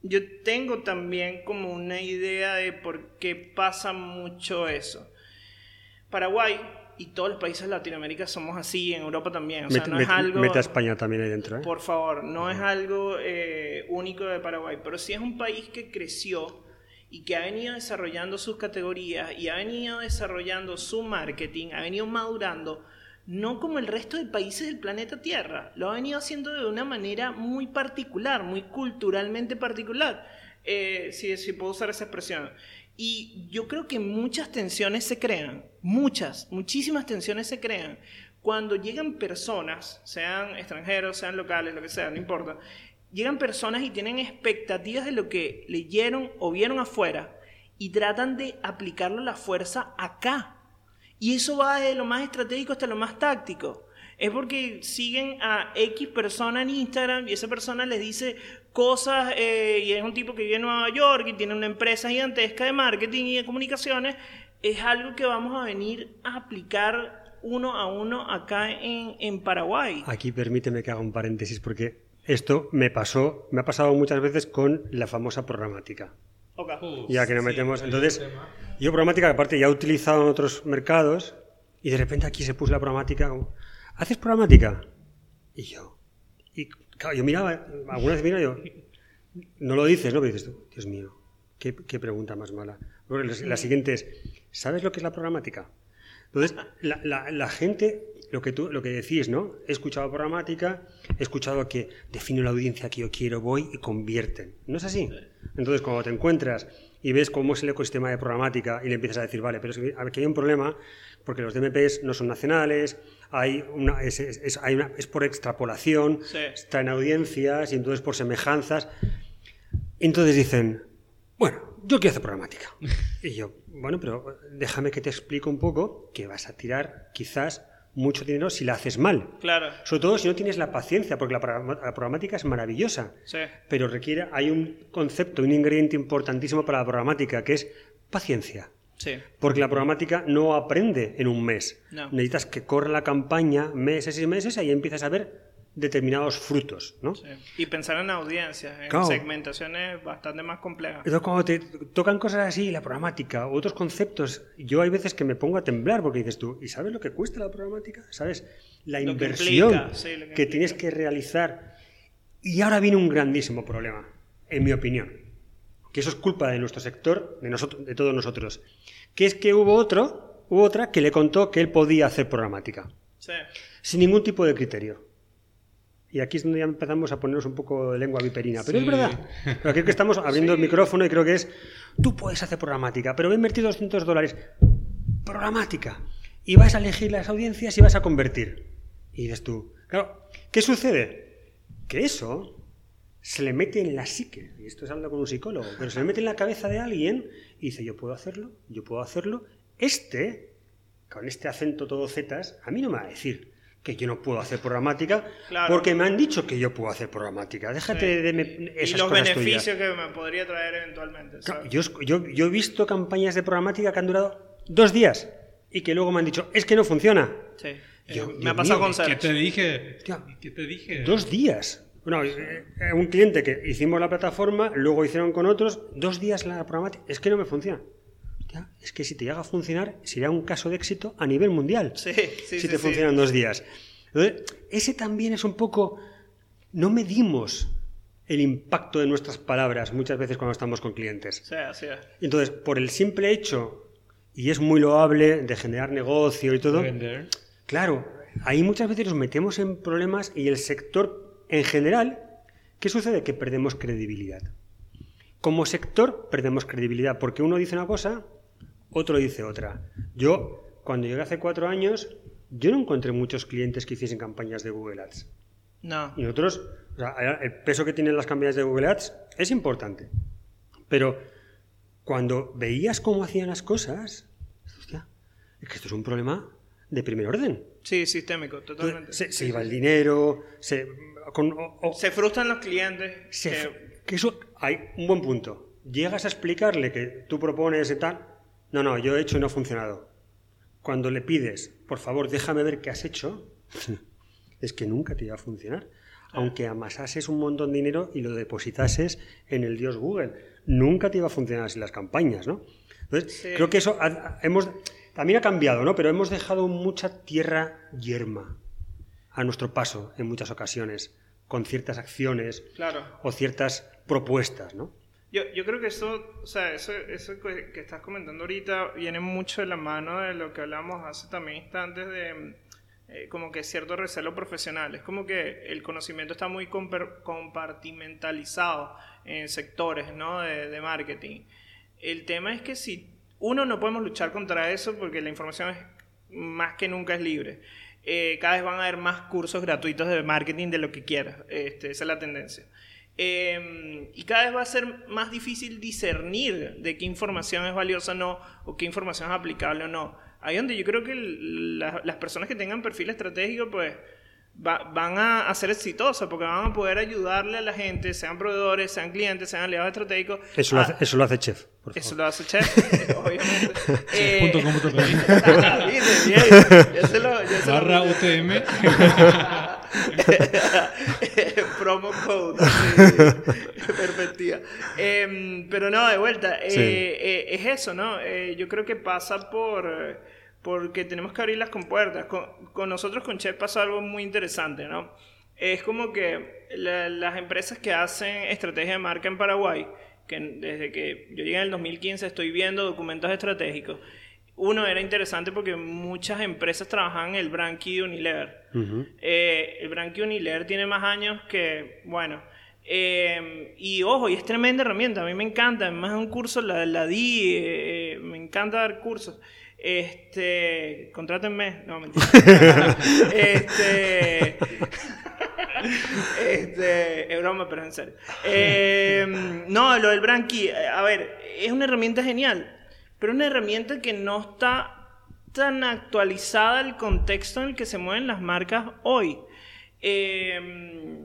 yo tengo también como una idea de por qué pasa mucho eso. Paraguay y todos los países de Latinoamérica somos así, en Europa también. O sea, Mete, no es mete- algo... mete a España también ahí dentro, ¿eh? Por favor, no es algo eh, único de Paraguay, pero sí es un país que creció y que ha venido desarrollando sus categorías y ha venido desarrollando su marketing, ha venido madurando, no como el resto de países del planeta Tierra, lo ha venido haciendo de una manera muy particular, muy culturalmente particular, eh, si, si puedo usar esa expresión. Y yo creo que muchas tensiones se crean, muchas, muchísimas tensiones se crean cuando llegan personas, sean extranjeros, sean locales, lo que sea, no importa, llegan personas y tienen expectativas de lo que leyeron o vieron afuera y tratan de aplicarlo a la fuerza acá. Y eso va desde lo más estratégico hasta lo más táctico. Es porque siguen a X persona en Instagram y esa persona les dice cosas eh, y es un tipo que vive en Nueva York y tiene una empresa gigantesca de marketing y de comunicaciones. Es algo que vamos a venir a aplicar uno a uno acá en, en Paraguay. Aquí permíteme que haga un paréntesis porque esto me pasó, me ha pasado muchas veces con la famosa programática. Ok. Uf, Ya que nos sí, metemos. Entonces. Yo programática, aparte ya he utilizado en otros mercados, y de repente aquí se puso la programática como, ¿haces programática? Y yo, y claro, yo miraba, alguna vez mira yo, no lo dices, ¿no? Pero dices tú, Dios mío, qué, qué pregunta más mala. Porque la, la siguiente es, ¿sabes lo que es la programática? Entonces, la, la- la gente, lo que tú lo que decís, ¿no? He escuchado programática, he escuchado que defino la audiencia que yo quiero, voy y convierten. ¿No es así? Entonces, cuando te encuentras y ves cómo es el ecosistema de programática y le empiezas a decir, vale, pero es que aquí hay un problema porque los DMPs no son nacionales, hay una, es, es- es- hay una- es por extrapolación, Sí. traen audiencias y entonces por semejanzas. Entonces dicen, bueno, yo quiero hacer programática. Y yo, bueno, pero déjame que te explique un poco que vas a tirar quizás mucho dinero si la haces mal. Claro, Sobre todo si no tienes la paciencia, porque la, la programática es maravillosa, sí. pero requiere, hay un concepto, un ingrediente importantísimo para la programática, que es paciencia. Sí. Porque la programática no aprende en un mes. No. Necesitas que corra la campaña meses y meses y ahí empiezas a ver determinados frutos, ¿no? Sí. Y pensar en audiencias, en Claro. segmentaciones bastante más complejas. Entonces, cuando te tocan cosas así, la programática, otros conceptos, yo hay veces que me pongo a temblar porque dices tú, ¿y sabes lo que cuesta la programática? ¿Sabes? La Lo que inversión implica, sí, que tienes que realizar. Y ahora viene un grandísimo problema, en mi opinión, que eso es culpa de nuestro sector, de, nosotros, de todos nosotros, que es que hubo otro, hubo otra que le contó que él podía hacer programática, Sí. sin ningún tipo de criterio. Y aquí es donde ya empezamos a ponernos un poco de lengua viperina. Pero es verdad. Pero que estamos abriendo el micrófono y creo que es, tú puedes hacer programática, pero voy a invertir 200 dólares. Programática. Y vas a elegir las audiencias y vas a convertir. Y dices tú, claro, ¿qué sucede? Que eso se le mete en la psique, y esto es hablando con un psicólogo, pero se le mete en la cabeza de alguien y dice, yo puedo hacerlo, yo puedo hacerlo. Este, con este acento todo zetas, a mí no me va a decir que yo no puedo hacer programática Claro. porque me han dicho que yo puedo hacer programática. Déjate Sí. de me- y esas los cosas tuyas. beneficios que me podría traer eventualmente. Yo, yo- yo he visto campañas de programática que han durado dos días y que luego me han dicho, es que no funciona. Sí. Yo- Eh, me Dios ha pasado mío, con ¿Qué te dije? Hostia. ¿Qué te dije? Dos días. Bueno, eh, eh, un cliente que hicimos la plataforma, luego hicieron con otros, dos días la programática. Es que no me funciona. Hostia, es que si te llega a funcionar, sería un caso de éxito a nivel mundial. Sí, sí, si sí, te sí. funciona en dos días. Entonces, ese también es un poco. No medimos el impacto de nuestras palabras muchas veces cuando estamos con clientes. Sí. Entonces, por el simple hecho, y es muy loable, de generar negocio y todo, Vender. Claro, ahí muchas veces nos metemos en problemas y el sector en general, ¿qué sucede? Que perdemos credibilidad. Como sector perdemos credibilidad porque uno dice una cosa, otro dice otra. Yo, cuando llegué hace cuatro años, yo no encontré muchos clientes que hiciesen campañas de Google Ads. No. Y nosotros, o sea, el peso que tienen las campañas de Google Ads es importante. Pero cuando veías cómo hacían las cosas, hostia, es que esto es un problema de primer orden. Sí, sistémico, totalmente. Se, se iba el dinero, se, con- o- o- Se frustran los clientes. se- que- que eso hay un buen punto. Llegas a explicarle que tú propones y tal. No, no, yo he hecho y no ha funcionado. Cuando le pides, por favor, déjame ver qué has hecho, es que nunca te iba a funcionar. Aunque amasases un montón de dinero y lo depositases en el dios Google, nunca te iba a funcionar así las campañas, ¿no? Entonces, Sí. creo que eso ha- hemos, también ha cambiado, ¿no? Pero hemos dejado mucha tierra yerma a nuestro paso en muchas ocasiones, con ciertas acciones Claro. o ciertas propuestas, ¿no? Yo, yo creo que eso, o sea, eso, eso que estás comentando ahorita viene mucho de la mano de lo que hablamos hace también instantes de eh, como que cierto recelo profesional. Es como que el conocimiento está muy compartimentalizado en sectores ¿no? de, de marketing. El tema es que si uno no podemos luchar contra eso porque la información es más que nunca es libre. Eh, cada vez van a haber más cursos gratuitos de marketing de lo que quieras. Este, esa es la tendencia. Eh, y cada vez va a ser más difícil discernir de qué información es valiosa o no, o qué información es aplicable o no. Ahí donde yo creo que la- las personas que tengan perfil estratégico, pues va- van a, a ser exitosas, porque van a poder ayudarle a la gente, sean proveedores, sean clientes, sean aliados estratégicos. Eso lo a- hace, eso lo hace Chef, por favor. eso lo hace Chef, obviamente. Eh, Punto com punto se lo- ya se lo Barra. UTM. Promo code. perspectiva. Em, pero no, de vuelta, eh, Sí. eh, es eso, ¿no? Eh, yo creo que pasa por eh, porque tenemos que abrir las compuertas. Con, con nosotros, con Chef, pasa algo muy interesante, ¿no? Es como que la- las empresas que hacen estrategia de marca en Paraguay, que desde que yo llegué en el 2015 estoy viendo documentos estratégicos, uno era interesante porque muchas empresas trabajaban el brand key de Unilever. Eh, el Branqui Unilever tiene más años que, bueno, eh, y ojo, y es tremenda herramienta, a mí me encanta, además de un curso la, la di, eh, me encanta dar cursos. Este, contrátenme, no, mentira. este, este, es broma, pero en serio. Eh, no, lo del Branqui, a ver, es una herramienta genial, pero una herramienta que no está tan actualizada al contexto en el que se mueven las marcas hoy. Eh,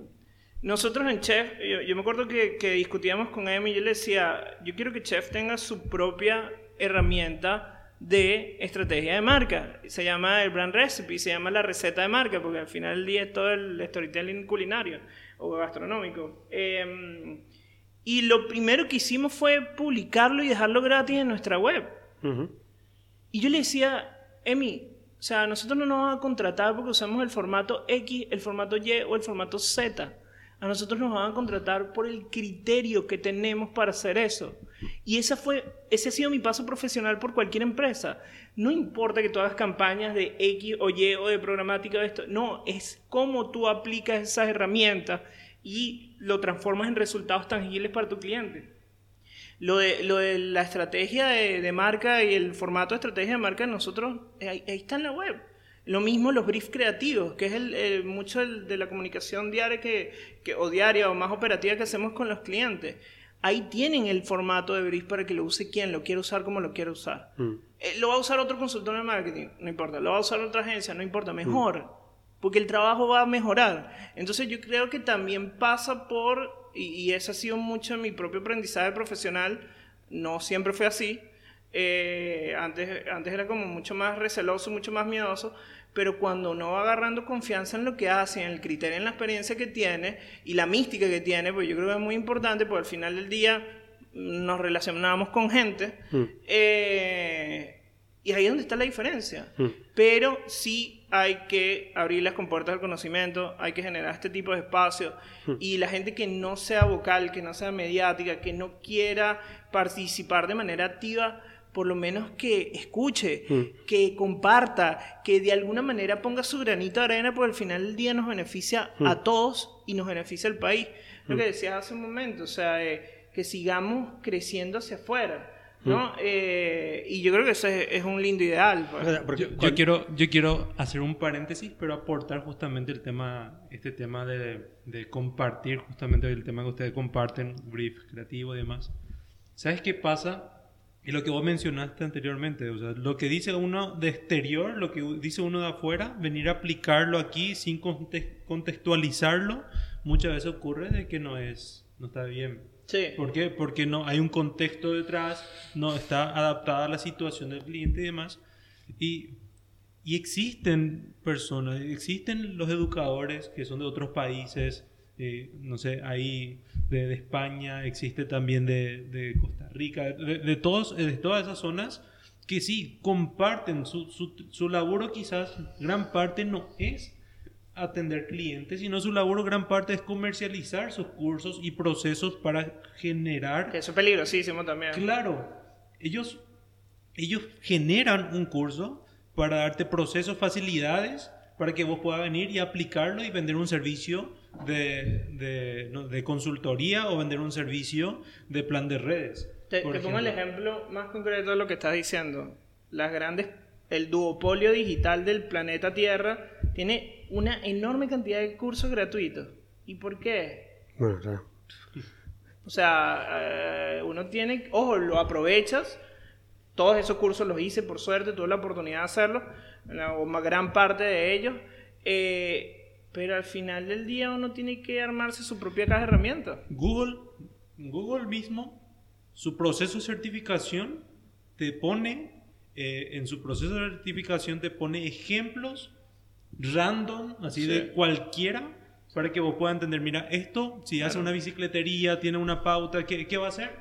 nosotros en Chef, yo, yo me acuerdo que, que discutíamos con Emi y yo le decía, yo quiero que Chef tenga su propia herramienta de estrategia de marca. Se llama el brand recipe, se llama la receta de marca, porque al final del día es todo el storytelling culinario o gastronómico. Eh, y lo primero que hicimos fue publicarlo y dejarlo gratis en nuestra web. Ujú. Y yo le decía, Emi, o sea, nosotros no nos van a contratar porque usamos el formato X, el formato Y o el formato Z. A nosotros nos van a contratar por el criterio que tenemos para hacer eso. Y esa fue, ese ha sido mi paso profesional por cualquier empresa. No importa que tú hagas campañas de X o Y o de programática de esto. No, es cómo tú aplicas esas herramientas y lo transformas en resultados tangibles para tu cliente. Lo de, lo de la estrategia de, de marca y el formato de estrategia de marca, nosotros, eh, ahí, ahí está en la web. Lo mismo los briefs creativos, que es el, mucho de la comunicación diaria que, que, o diaria o más operativa que hacemos con los clientes. Ahí tienen el formato de brief para que lo use quien lo quiera usar como lo quiera usar. Mm. Eh, lo va a usar otro consultor de marketing, no importa. Lo va a usar otra agencia, no importa. Mejor. Porque el trabajo va a mejorar. Entonces yo creo que también pasa por, y, y ese ha sido mucho mi propio aprendizaje profesional, no siempre fue así, eh, antes, antes era como mucho más receloso, mucho más miedoso, pero cuando uno va agarrando confianza en lo que hace, en el criterio, en la experiencia que tiene y la mística que tiene, pues yo creo que es muy importante, porque al final del día nos relacionamos con gente, mm. eh, y ahí es donde está la diferencia. Mm. Pero sí hay que abrir las compuertas del conocimiento, hay que generar este tipo de espacios, mm. y la gente que no sea vocal, que no sea mediática, que no quiera participar de manera activa, por lo menos que escuche, mm. que comparta, que de alguna manera ponga su granito de arena, porque al final del día nos beneficia a mm. todos y nos beneficia al país. Lo que decías hace un momento, o sea, eh, que sigamos creciendo hacia afuera. ¿No? Eh, y yo creo que ese es, un lindo ideal. Pues. yo, quiero, yo quiero hacer un paréntesis, pero aportar justamente el tema, este tema de, de compartir, justamente el tema que ustedes comparten, brief creativo y demás. ¿Sabes qué pasa? Y lo que vos mencionaste anteriormente, o sea, lo que dice uno de exterior, lo que dice uno de afuera, venir a aplicarlo aquí sin contextualizarlo, muchas veces ocurre de que no es, no está bien. Sí. ¿Por qué? Porque no hay un contexto detrás, no está adaptada a la situación del cliente y demás. Y, y existen personas, existen los educadores que son de otros países, eh, no sé, ahí de, España, existe también de, de Costa Rica, de, todos, de todas esas zonas que sí comparten su, su, su laburo quizás gran parte no es atender clientes, sino su laburo gran parte es comercializar sus cursos y procesos para generar... Eso es peligrosísimo también. Claro, ellos, ellos generan un curso para darte procesos, facilidades, para que vos puedas venir y aplicarlo y vender un servicio de, de, consultoría o vender un servicio de plan de redes. Te, pongo el ejemplo más concreto de lo que estás diciendo. Las grandes, el duopolio digital del planeta Tierra tiene una enorme cantidad de cursos gratuitos. ¿Y por qué? Bueno, claro. O sea, eh, uno tiene, ojo, lo aprovechas. Todos esos cursos los hice, por suerte, tuve la oportunidad de hacerlo, o más gran parte de ellos. Eh, pero al final del día uno tiene que armarse su propia caja de herramientas. Google, Google mismo, su proceso de certificación te pone, eh, en su proceso de certificación te pone ejemplos random, así de cualquiera, para que vos puedas entender, mira, esto, si hace una bicicletería, tiene una pauta, ¿qué, ¿qué va a hacer?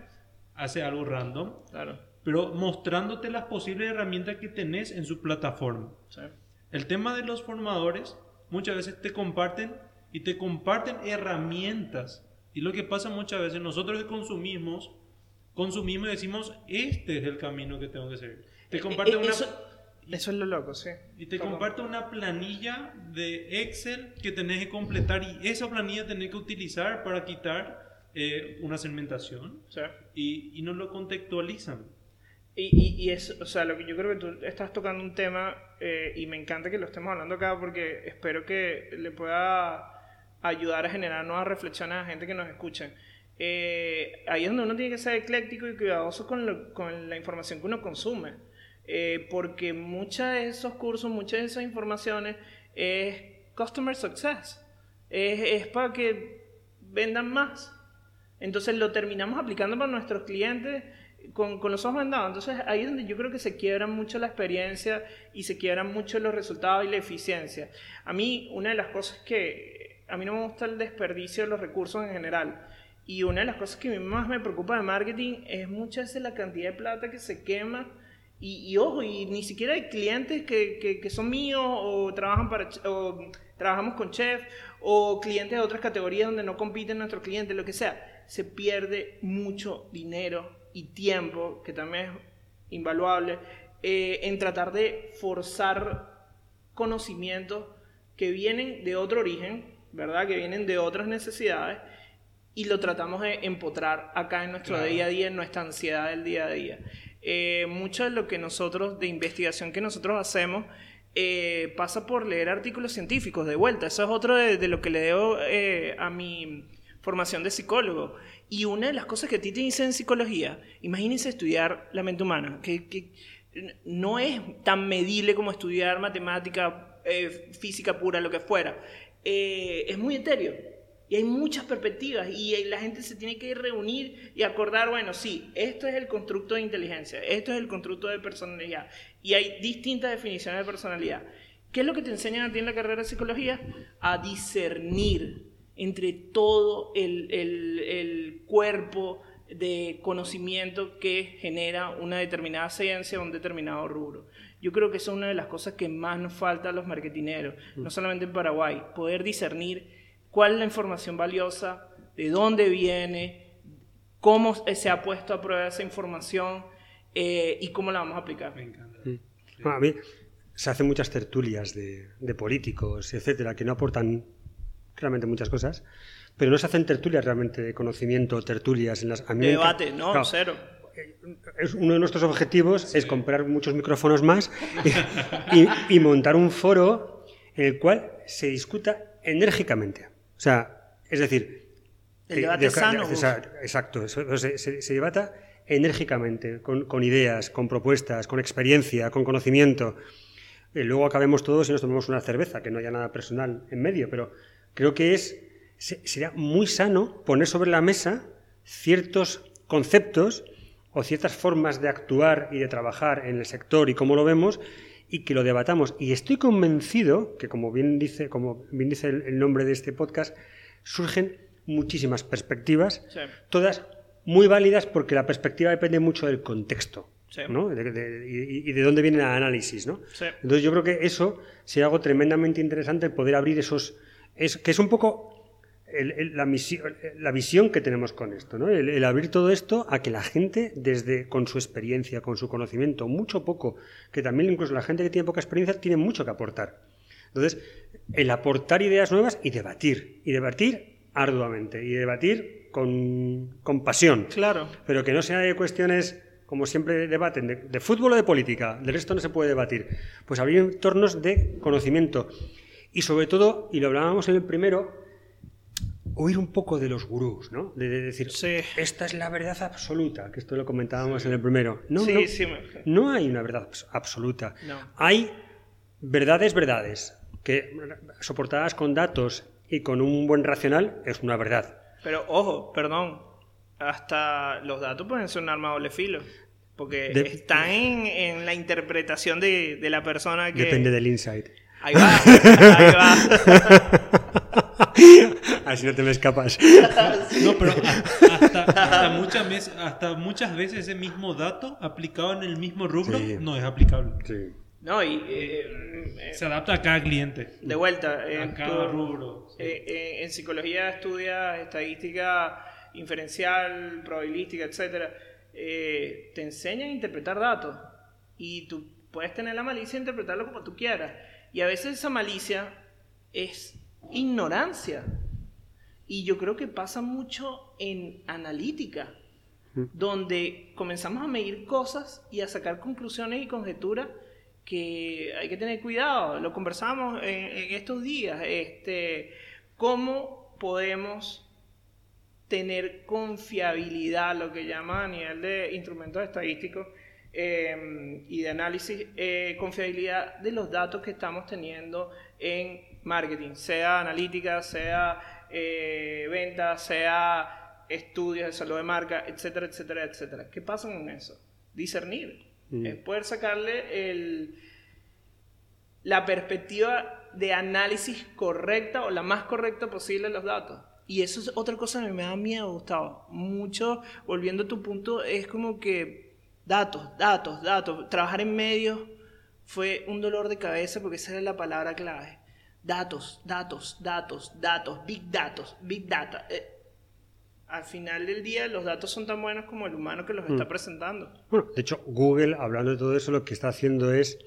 Hace algo random. Claro. Pero mostrándote las posibles herramientas que tenés en su plataforma. Sí. El tema de los formadores muchas veces te comparten y te comparten herramientas. Y lo que pasa muchas veces, nosotros que consumimos, consumimos y decimos, este es el camino que tengo que seguir. Te eh, comparte eh, una... Eso, eso, es lo loco, sí. Y te comparte una planilla de Excel que tenés que completar y esa planilla tenés que utilizar para quitar eh, una segmentación. Sí. Y, y no lo contextualizan. Y, y, es, o sea, lo que yo creo que tú estás tocando un tema eh, y me encanta que lo estemos hablando acá porque espero que le pueda ayudar a generar nuevas reflexiones a la gente que nos escuchen. Eh, ahí es donde uno tiene que ser ecléctico y cuidadoso con, con la información que uno consume. Eh, porque muchos de esos cursos, muchas de esas informaciones es customer success. Es, es para que vendan más. Entonces lo terminamos aplicando para nuestros clientes con, con, los ojos vendados. Entonces ahí es donde yo creo que se quiebra mucho la experiencia y se quiebran mucho los resultados y la eficiencia. A mí una de las cosas que a mí no me gusta el desperdicio de los recursos en general. Y una de las cosas que más me preocupa de marketing es muchas veces la cantidad de plata que se quema. Y, ojo, y ni siquiera hay clientes que, que, que son míos o, trabajan para, o trabajamos con chef o clientes de otras categorías donde no compiten nuestros clientes, lo que sea. Se pierde mucho dinero y tiempo, que también es invaluable, eh, en tratar de forzar conocimientos que vienen de otro origen, ¿verdad? Que vienen de otras necesidades y lo tratamos de empotrar acá en nuestro día a día, en nuestra ansiedad del día a día. Eh, mucho de lo que nosotros, de investigación que nosotros hacemos, eh, pasa por leer artículos científicos de vuelta. Eso es otro de, lo que le debo eh, a mi formación de psicólogo. Y una de las cosas que a ti te dicen en psicología, imagínense estudiar la mente humana, que, no es tan medible como estudiar matemática, eh, física pura, lo que fuera. Es muy etéreo. Y hay muchas perspectivas y la gente se tiene que reunir y acordar, bueno, sí, esto es el constructo de inteligencia, esto es el constructo de personalidad. Y hay distintas definiciones de personalidad. ¿Qué es lo que te enseñan a ti en la carrera de psicología? A discernir entre todo el, el, el cuerpo de conocimiento que genera una determinada ciencia o un determinado rubro. Yo creo que eso es una de las cosas que más nos falta a los marketineros, no solamente en Paraguay, poder discernir cuál es la información valiosa, de dónde viene, cómo se ha puesto a prueba esa información eh, y cómo la vamos a aplicar. Me encanta. Bueno, a mí se hacen muchas tertulias de, de políticos, etcétera, que no aportan realmente muchas cosas, pero no se hacen tertulias realmente de conocimiento, tertulias en las... A mí Debate, no, Claro, cero. es uno de nuestros objetivos es comprar muchos micrófonos más y, y montar un foro en el cual se discuta enérgicamente. O sea, es decir... El eh, debate sano, exacto, eso- se, se- se debata enérgicamente, con, con ideas, con propuestas, con experiencia, con conocimiento. Y luego acabemos todos y nos tomemos una cerveza, que no haya nada personal en medio, pero creo que es se- sería muy sano poner sobre la mesa ciertos conceptos o ciertas formas de actuar y de trabajar en el sector y cómo lo vemos y que lo debatamos. Y estoy convencido que, como bien dice, como bien dice el, el nombre de este podcast, surgen muchísimas perspectivas, Sí. todas muy válidas porque la perspectiva depende mucho del contexto. Sí. ¿no? De- de- y, y de dónde viene el análisis. ¿no? Sí. Entonces yo creo que eso sería algo tremendamente interesante el poder abrir esos... Es, que es un poco el- el- la, misión, la visión que tenemos con esto, ¿no? El, el abrir todo esto a que la gente, desde con su experiencia, con su conocimiento, mucho poco, que también incluso la gente que tiene poca experiencia tiene mucho que aportar. Entonces, el aportar ideas nuevas y debatir, y debatir arduamente, y debatir con, con pasión Claro. pero que no sea de cuestiones, como siempre debaten, de, de fútbol o de política, del resto no se puede debatir. Pues abrir entornos de conocimiento. Y sobre todo, y lo hablábamos en el primero, oír un poco de los gurús, ¿no? De, de decir, Sí. esta es la verdad absoluta, que esto lo comentábamos en el primero. No, Sí, no, sí, no hay una verdad abs- absoluta. No. Hay verdades, verdades, que soportadas con datos y con un buen racional es una verdad. Pero ojo, perdón, hasta los datos pueden ser un arma doble filo. Porque De- están en, en la interpretación de, de la persona que... Depende del insight. Ahí va, ahí va. Así no te me escapas. No, pero hasta, hasta muchas veces, hasta muchas veces ese mismo dato aplicado en el mismo rubro Sí. no es aplicable. Sí. No, y eh, eh, Se adapta a cada cliente, de vuelta, a en, cada tu- rubro. sí. eh, eh, en psicología estudias estadística inferencial, probabilística, etcétera. Eh, te enseñan a interpretar datos y tú puedes tener la malicia de interpretarlo como tú quieras. Y a veces esa malicia es ignorancia. Y yo creo que pasa mucho en analítica, donde comenzamos a medir cosas y a sacar conclusiones y conjeturas que hay que tener cuidado. Lo conversamos en, en estos días. Este, ¿Cómo podemos tener confiabilidad, lo que llaman a nivel de instrumentos estadísticos eh, y de análisis, eh, confiabilidad de los datos que estamos teniendo en marketing, sea analítica, sea eh, venta, sea estudios de salud de marca, etcétera, etcétera, etcétera. ¿Qué pasa con eso? Discernir. Mm. Es poder sacarle el, la perspectiva de análisis correcta o la más correcta posible de los datos. Y eso es otra cosa que me da miedo, Gustavo. Mucho, volviendo a tu punto, es como que datos, datos, datos. Trabajar en medios fue un dolor de cabeza porque esa era la palabra clave. Datos, datos, datos, datos, big datos, big data. Eh, al final del día los datos son tan buenos como el humano que los está presentando. Bueno, de hecho, Google, hablando de todo eso, lo que está haciendo es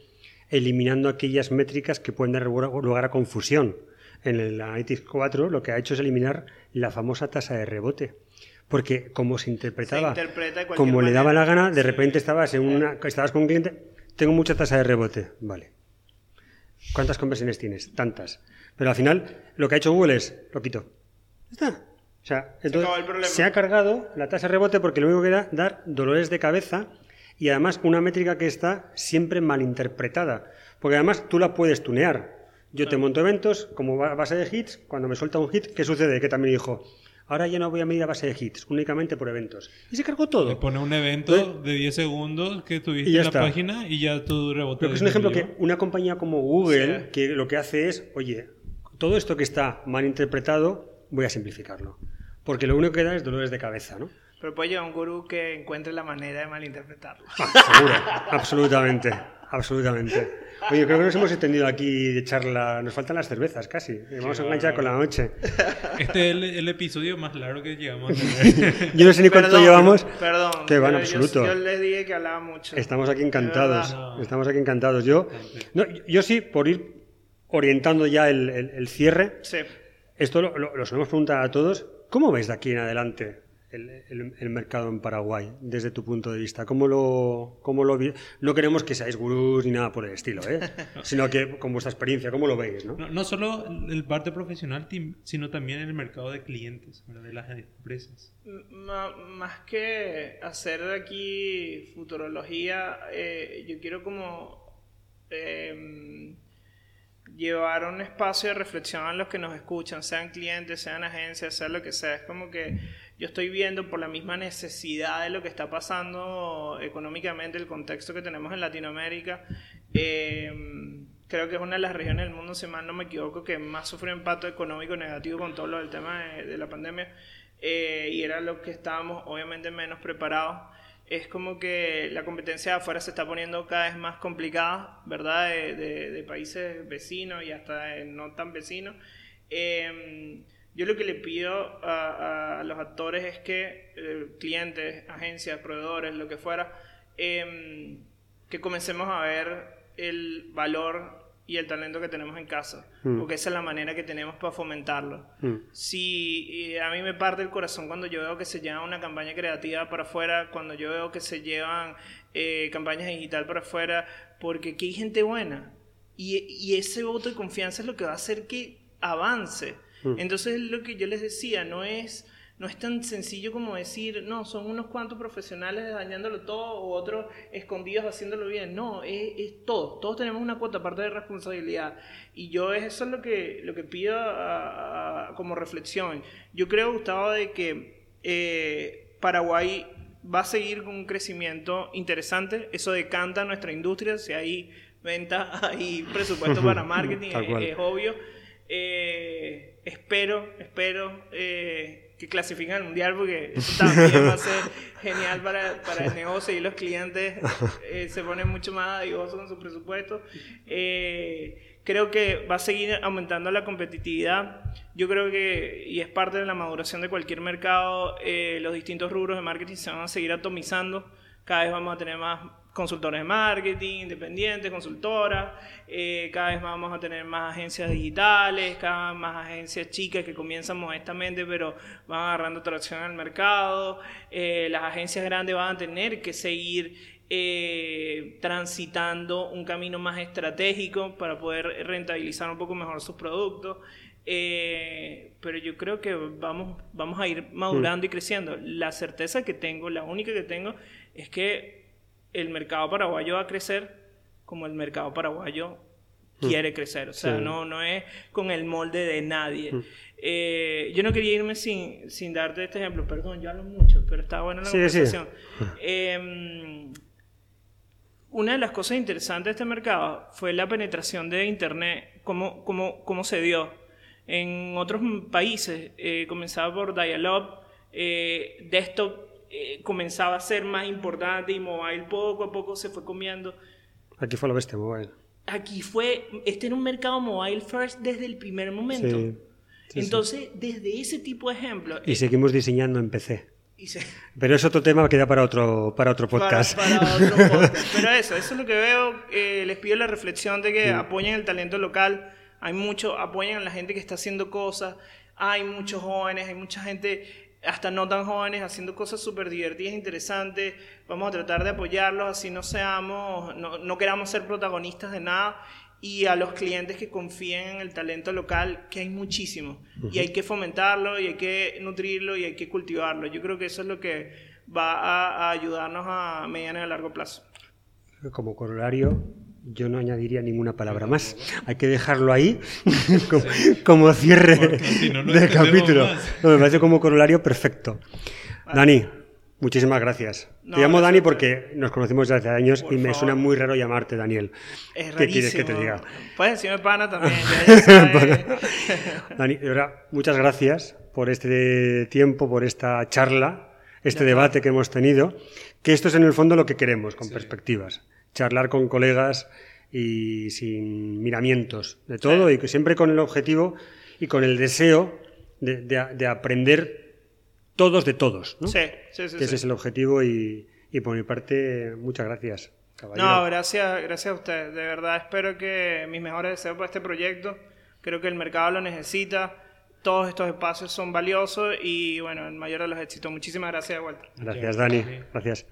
eliminando aquellas métricas que pueden dar lugar a confusión. En el Analytics 4 lo que ha hecho es eliminar la famosa tasa de rebote. Porque como se interpretaba, Se interpreta como le daba la gana, de repente estabas, en una, estabas con un cliente, tengo mucha tasa de rebote. Vale. ¿Cuántas conversiones tienes? Tantas. Pero al final, lo que ha hecho Google es, lo quito. Está. O sea, entonces, se ha cargado la tasa de rebote porque lo único que da dar dolores de cabeza y además una métrica que está siempre malinterpretada. Porque además tú la puedes tunear. Yo te monto eventos como ba- base de hits. Cuando me suelta un hit, ¿qué sucede? Que también dijo, ahora ya no voy a medir a base de hits, únicamente por eventos. Y se cargó Le todo. pone un evento de 10 segundos que tuviste en la está. página y ya tu rebote. Pero que es un ejemplo que una compañía como Google, Sí. que lo que hace es, oye, todo esto que está mal interpretado, voy a simplificarlo. Porque lo único que da es dolores de cabeza, ¿no? Pero puede llegar un gurú que encuentre la manera de malinterpretarlo. Ah, seguro, absolutamente, absolutamente. Oye, creo que nos hemos extendido aquí de charla, nos faltan las cervezas casi, vamos a enganchar con la noche. Este es el, el episodio más largo que llegamos a tener. Yo no sé ni cuánto Perdón, llevamos, Perdón. que va en pero yo-. Yo, les dije que hablaba mucho. Estamos aquí encantados. No. estamos aquí encantados. Yo, no, yo sí, por ir orientando ya el, el- el cierre, Sí. Esto lo, lo, lo solemos preguntar a todos. ¿Cómo ves de aquí en adelante el, el- el mercado en Paraguay, desde tu punto de vista? ¿Cómo lo, cómo lo vi- No queremos que seáis gurús ni nada por el estilo, ¿eh? sino que con vuestra experiencia, ¿cómo lo veis? ¿no? No, no solo el parte profesional, sino también el mercado de clientes, ¿verdad? de las empresas. M- más que hacer aquí futurología, eh, yo quiero como em, llevar un espacio de reflexión a los que nos escuchan, sean clientes, sean agencias, sea lo que sea. Es como que yo estoy viendo por la misma necesidad de lo que está pasando económicamente, el contexto que tenemos en Latinoamérica. em, creo que es una de las regiones del mundo, si mal no me equivoco, que más sufrió impacto económico negativo con todo lo del tema de, de la pandemia. eh, y era lo que estábamos obviamente menos preparados. Es como que la competencia de afuera se está poniendo cada vez más complicada, ¿verdad? De, de- de países vecinos y hasta no tan vecinos. Eh, yo lo que le pido a, a los actores es que eh, clientes, agencias, proveedores, lo que fuera, eh, que comencemos a ver el valor y el talento que tenemos en casa, Mm. porque esa es la manera que tenemos para fomentarlo. Mm. Si eh, a mí me parte el corazón cuando yo veo que se lleva una campaña creativa para afuera, cuando yo veo que se llevan eh, campañas digital para afuera, porque aquí hay gente buena. Y, y ese voto de confianza es lo que va a hacer que avance. Mm. Entonces, lo que yo les decía, no es, no es tan sencillo como decir, no, son unos cuantos profesionales dañándolo todo o otros escondidos haciéndolo bien. No, es, es todos. Todos tenemos una cuota parte de responsabilidad. Y yo eso es lo que, lo que pido a- a- como reflexión. Yo creo, Gustavo, de que eh, Paraguay va a seguir con un crecimiento interesante. Eso decanta nuestra industria. Si hay venta, hay presupuesto para marketing, es, es obvio. Eh, espero, espero eh, que clasifiquen al mundial porque también va a ser genial para, el negocio y los clientes eh, se ponen mucho más adivosos con su presupuesto. Eh, creo que va a seguir aumentando la competitividad. Yo creo que, y es parte de la maduración de cualquier mercado, los distintos rubros de marketing se van a seguir atomizando. Cada vez vamos a tener más consultores de marketing, independientes, consultoras, eh, cada vez vamos a tener más agencias digitales, cada vez más agencias chicas que comienzan modestamente pero van agarrando tracción al mercado, eh, las agencias grandes van a tener que seguir eh, transitando un camino más estratégico para poder rentabilizar un poco mejor sus productos. Eh, pero yo creo que vamos, vamos a ir madurando y creciendo. La certeza que tengo, la única que tengo, es que el mercado paraguayo va a crecer como el mercado paraguayo quiere crecer. O sea, Sí. no, no es con el molde de nadie. Eh, yo no quería irme sin, sin darte este ejemplo. Perdón, yo hablo mucho, pero está buena la Sí, sí. conversación. Em, una de las cosas interesantes de este mercado fue la penetración de Internet, cómo, cómo, cómo se dio. En otros países eh, comenzaba por dial-up, eh, desktop eh, comenzaba a ser más importante y mobile poco a poco se fue comiendo. Aquí fue lo bestia, mobile. Aquí fue, este era un mercado mobile first desde el primer momento. Sí. Sí, sí. Entonces, desde ese tipo de ejemplos... Y eh, seguimos diseñando en PC. y se- Pero es otro tema que da para otro, para otro podcast. Para, para otro podcast. Pero eso, eso es lo que veo. eh, les pido la reflexión de que apoyen el talento local. Hay mucho, apoyen a la gente que está haciendo cosas. Hay muchos jóvenes, hay mucha gente, hasta no tan jóvenes, haciendo cosas súper divertidas, interesantes. Vamos a tratar de apoyarlos, así no seamos, no, no queramos ser protagonistas de nada. y a los clientes que confíen en el talento local, que hay muchísimo. Y hay que fomentarlo, y hay que nutrirlo, y hay que cultivarlo. Yo creo que eso es lo que va a, a ayudarnos a mediano y a largo plazo. Como corolario, yo no añadiría ninguna palabra más. Hay que dejarlo ahí como, como cierre si no, no del capítulo. No, me parece como corolario perfecto. Dani, muchísimas gracias. Te llamo Dani porque nos conocimos desde hace años Por y me favor. suena muy raro llamarte Daniel. Es ¿Qué quieres que te diga? Puedes decirme pana también. Dani, de verdad, muchas gracias por este tiempo, por esta charla, este debate que hemos tenido, que esto es en el fondo lo que queremos, con perspectivas. Charlar con colegas y sin miramientos de todo y que siempre con el objetivo y con el deseo de, de- de aprender todos de todos. ¿no? sí, sí, sí. que ese sí. es el objetivo y, y por mi parte, muchas gracias. caballero. No, gracias, gracias a ustedes. De verdad espero que mis mejores deseos para este proyecto. Creo que el mercado lo necesita. Todos estos espacios son valiosos y bueno, el mayor de los éxitos. Muchísimas gracias de vuelta. Gracias, Dani. Gracias.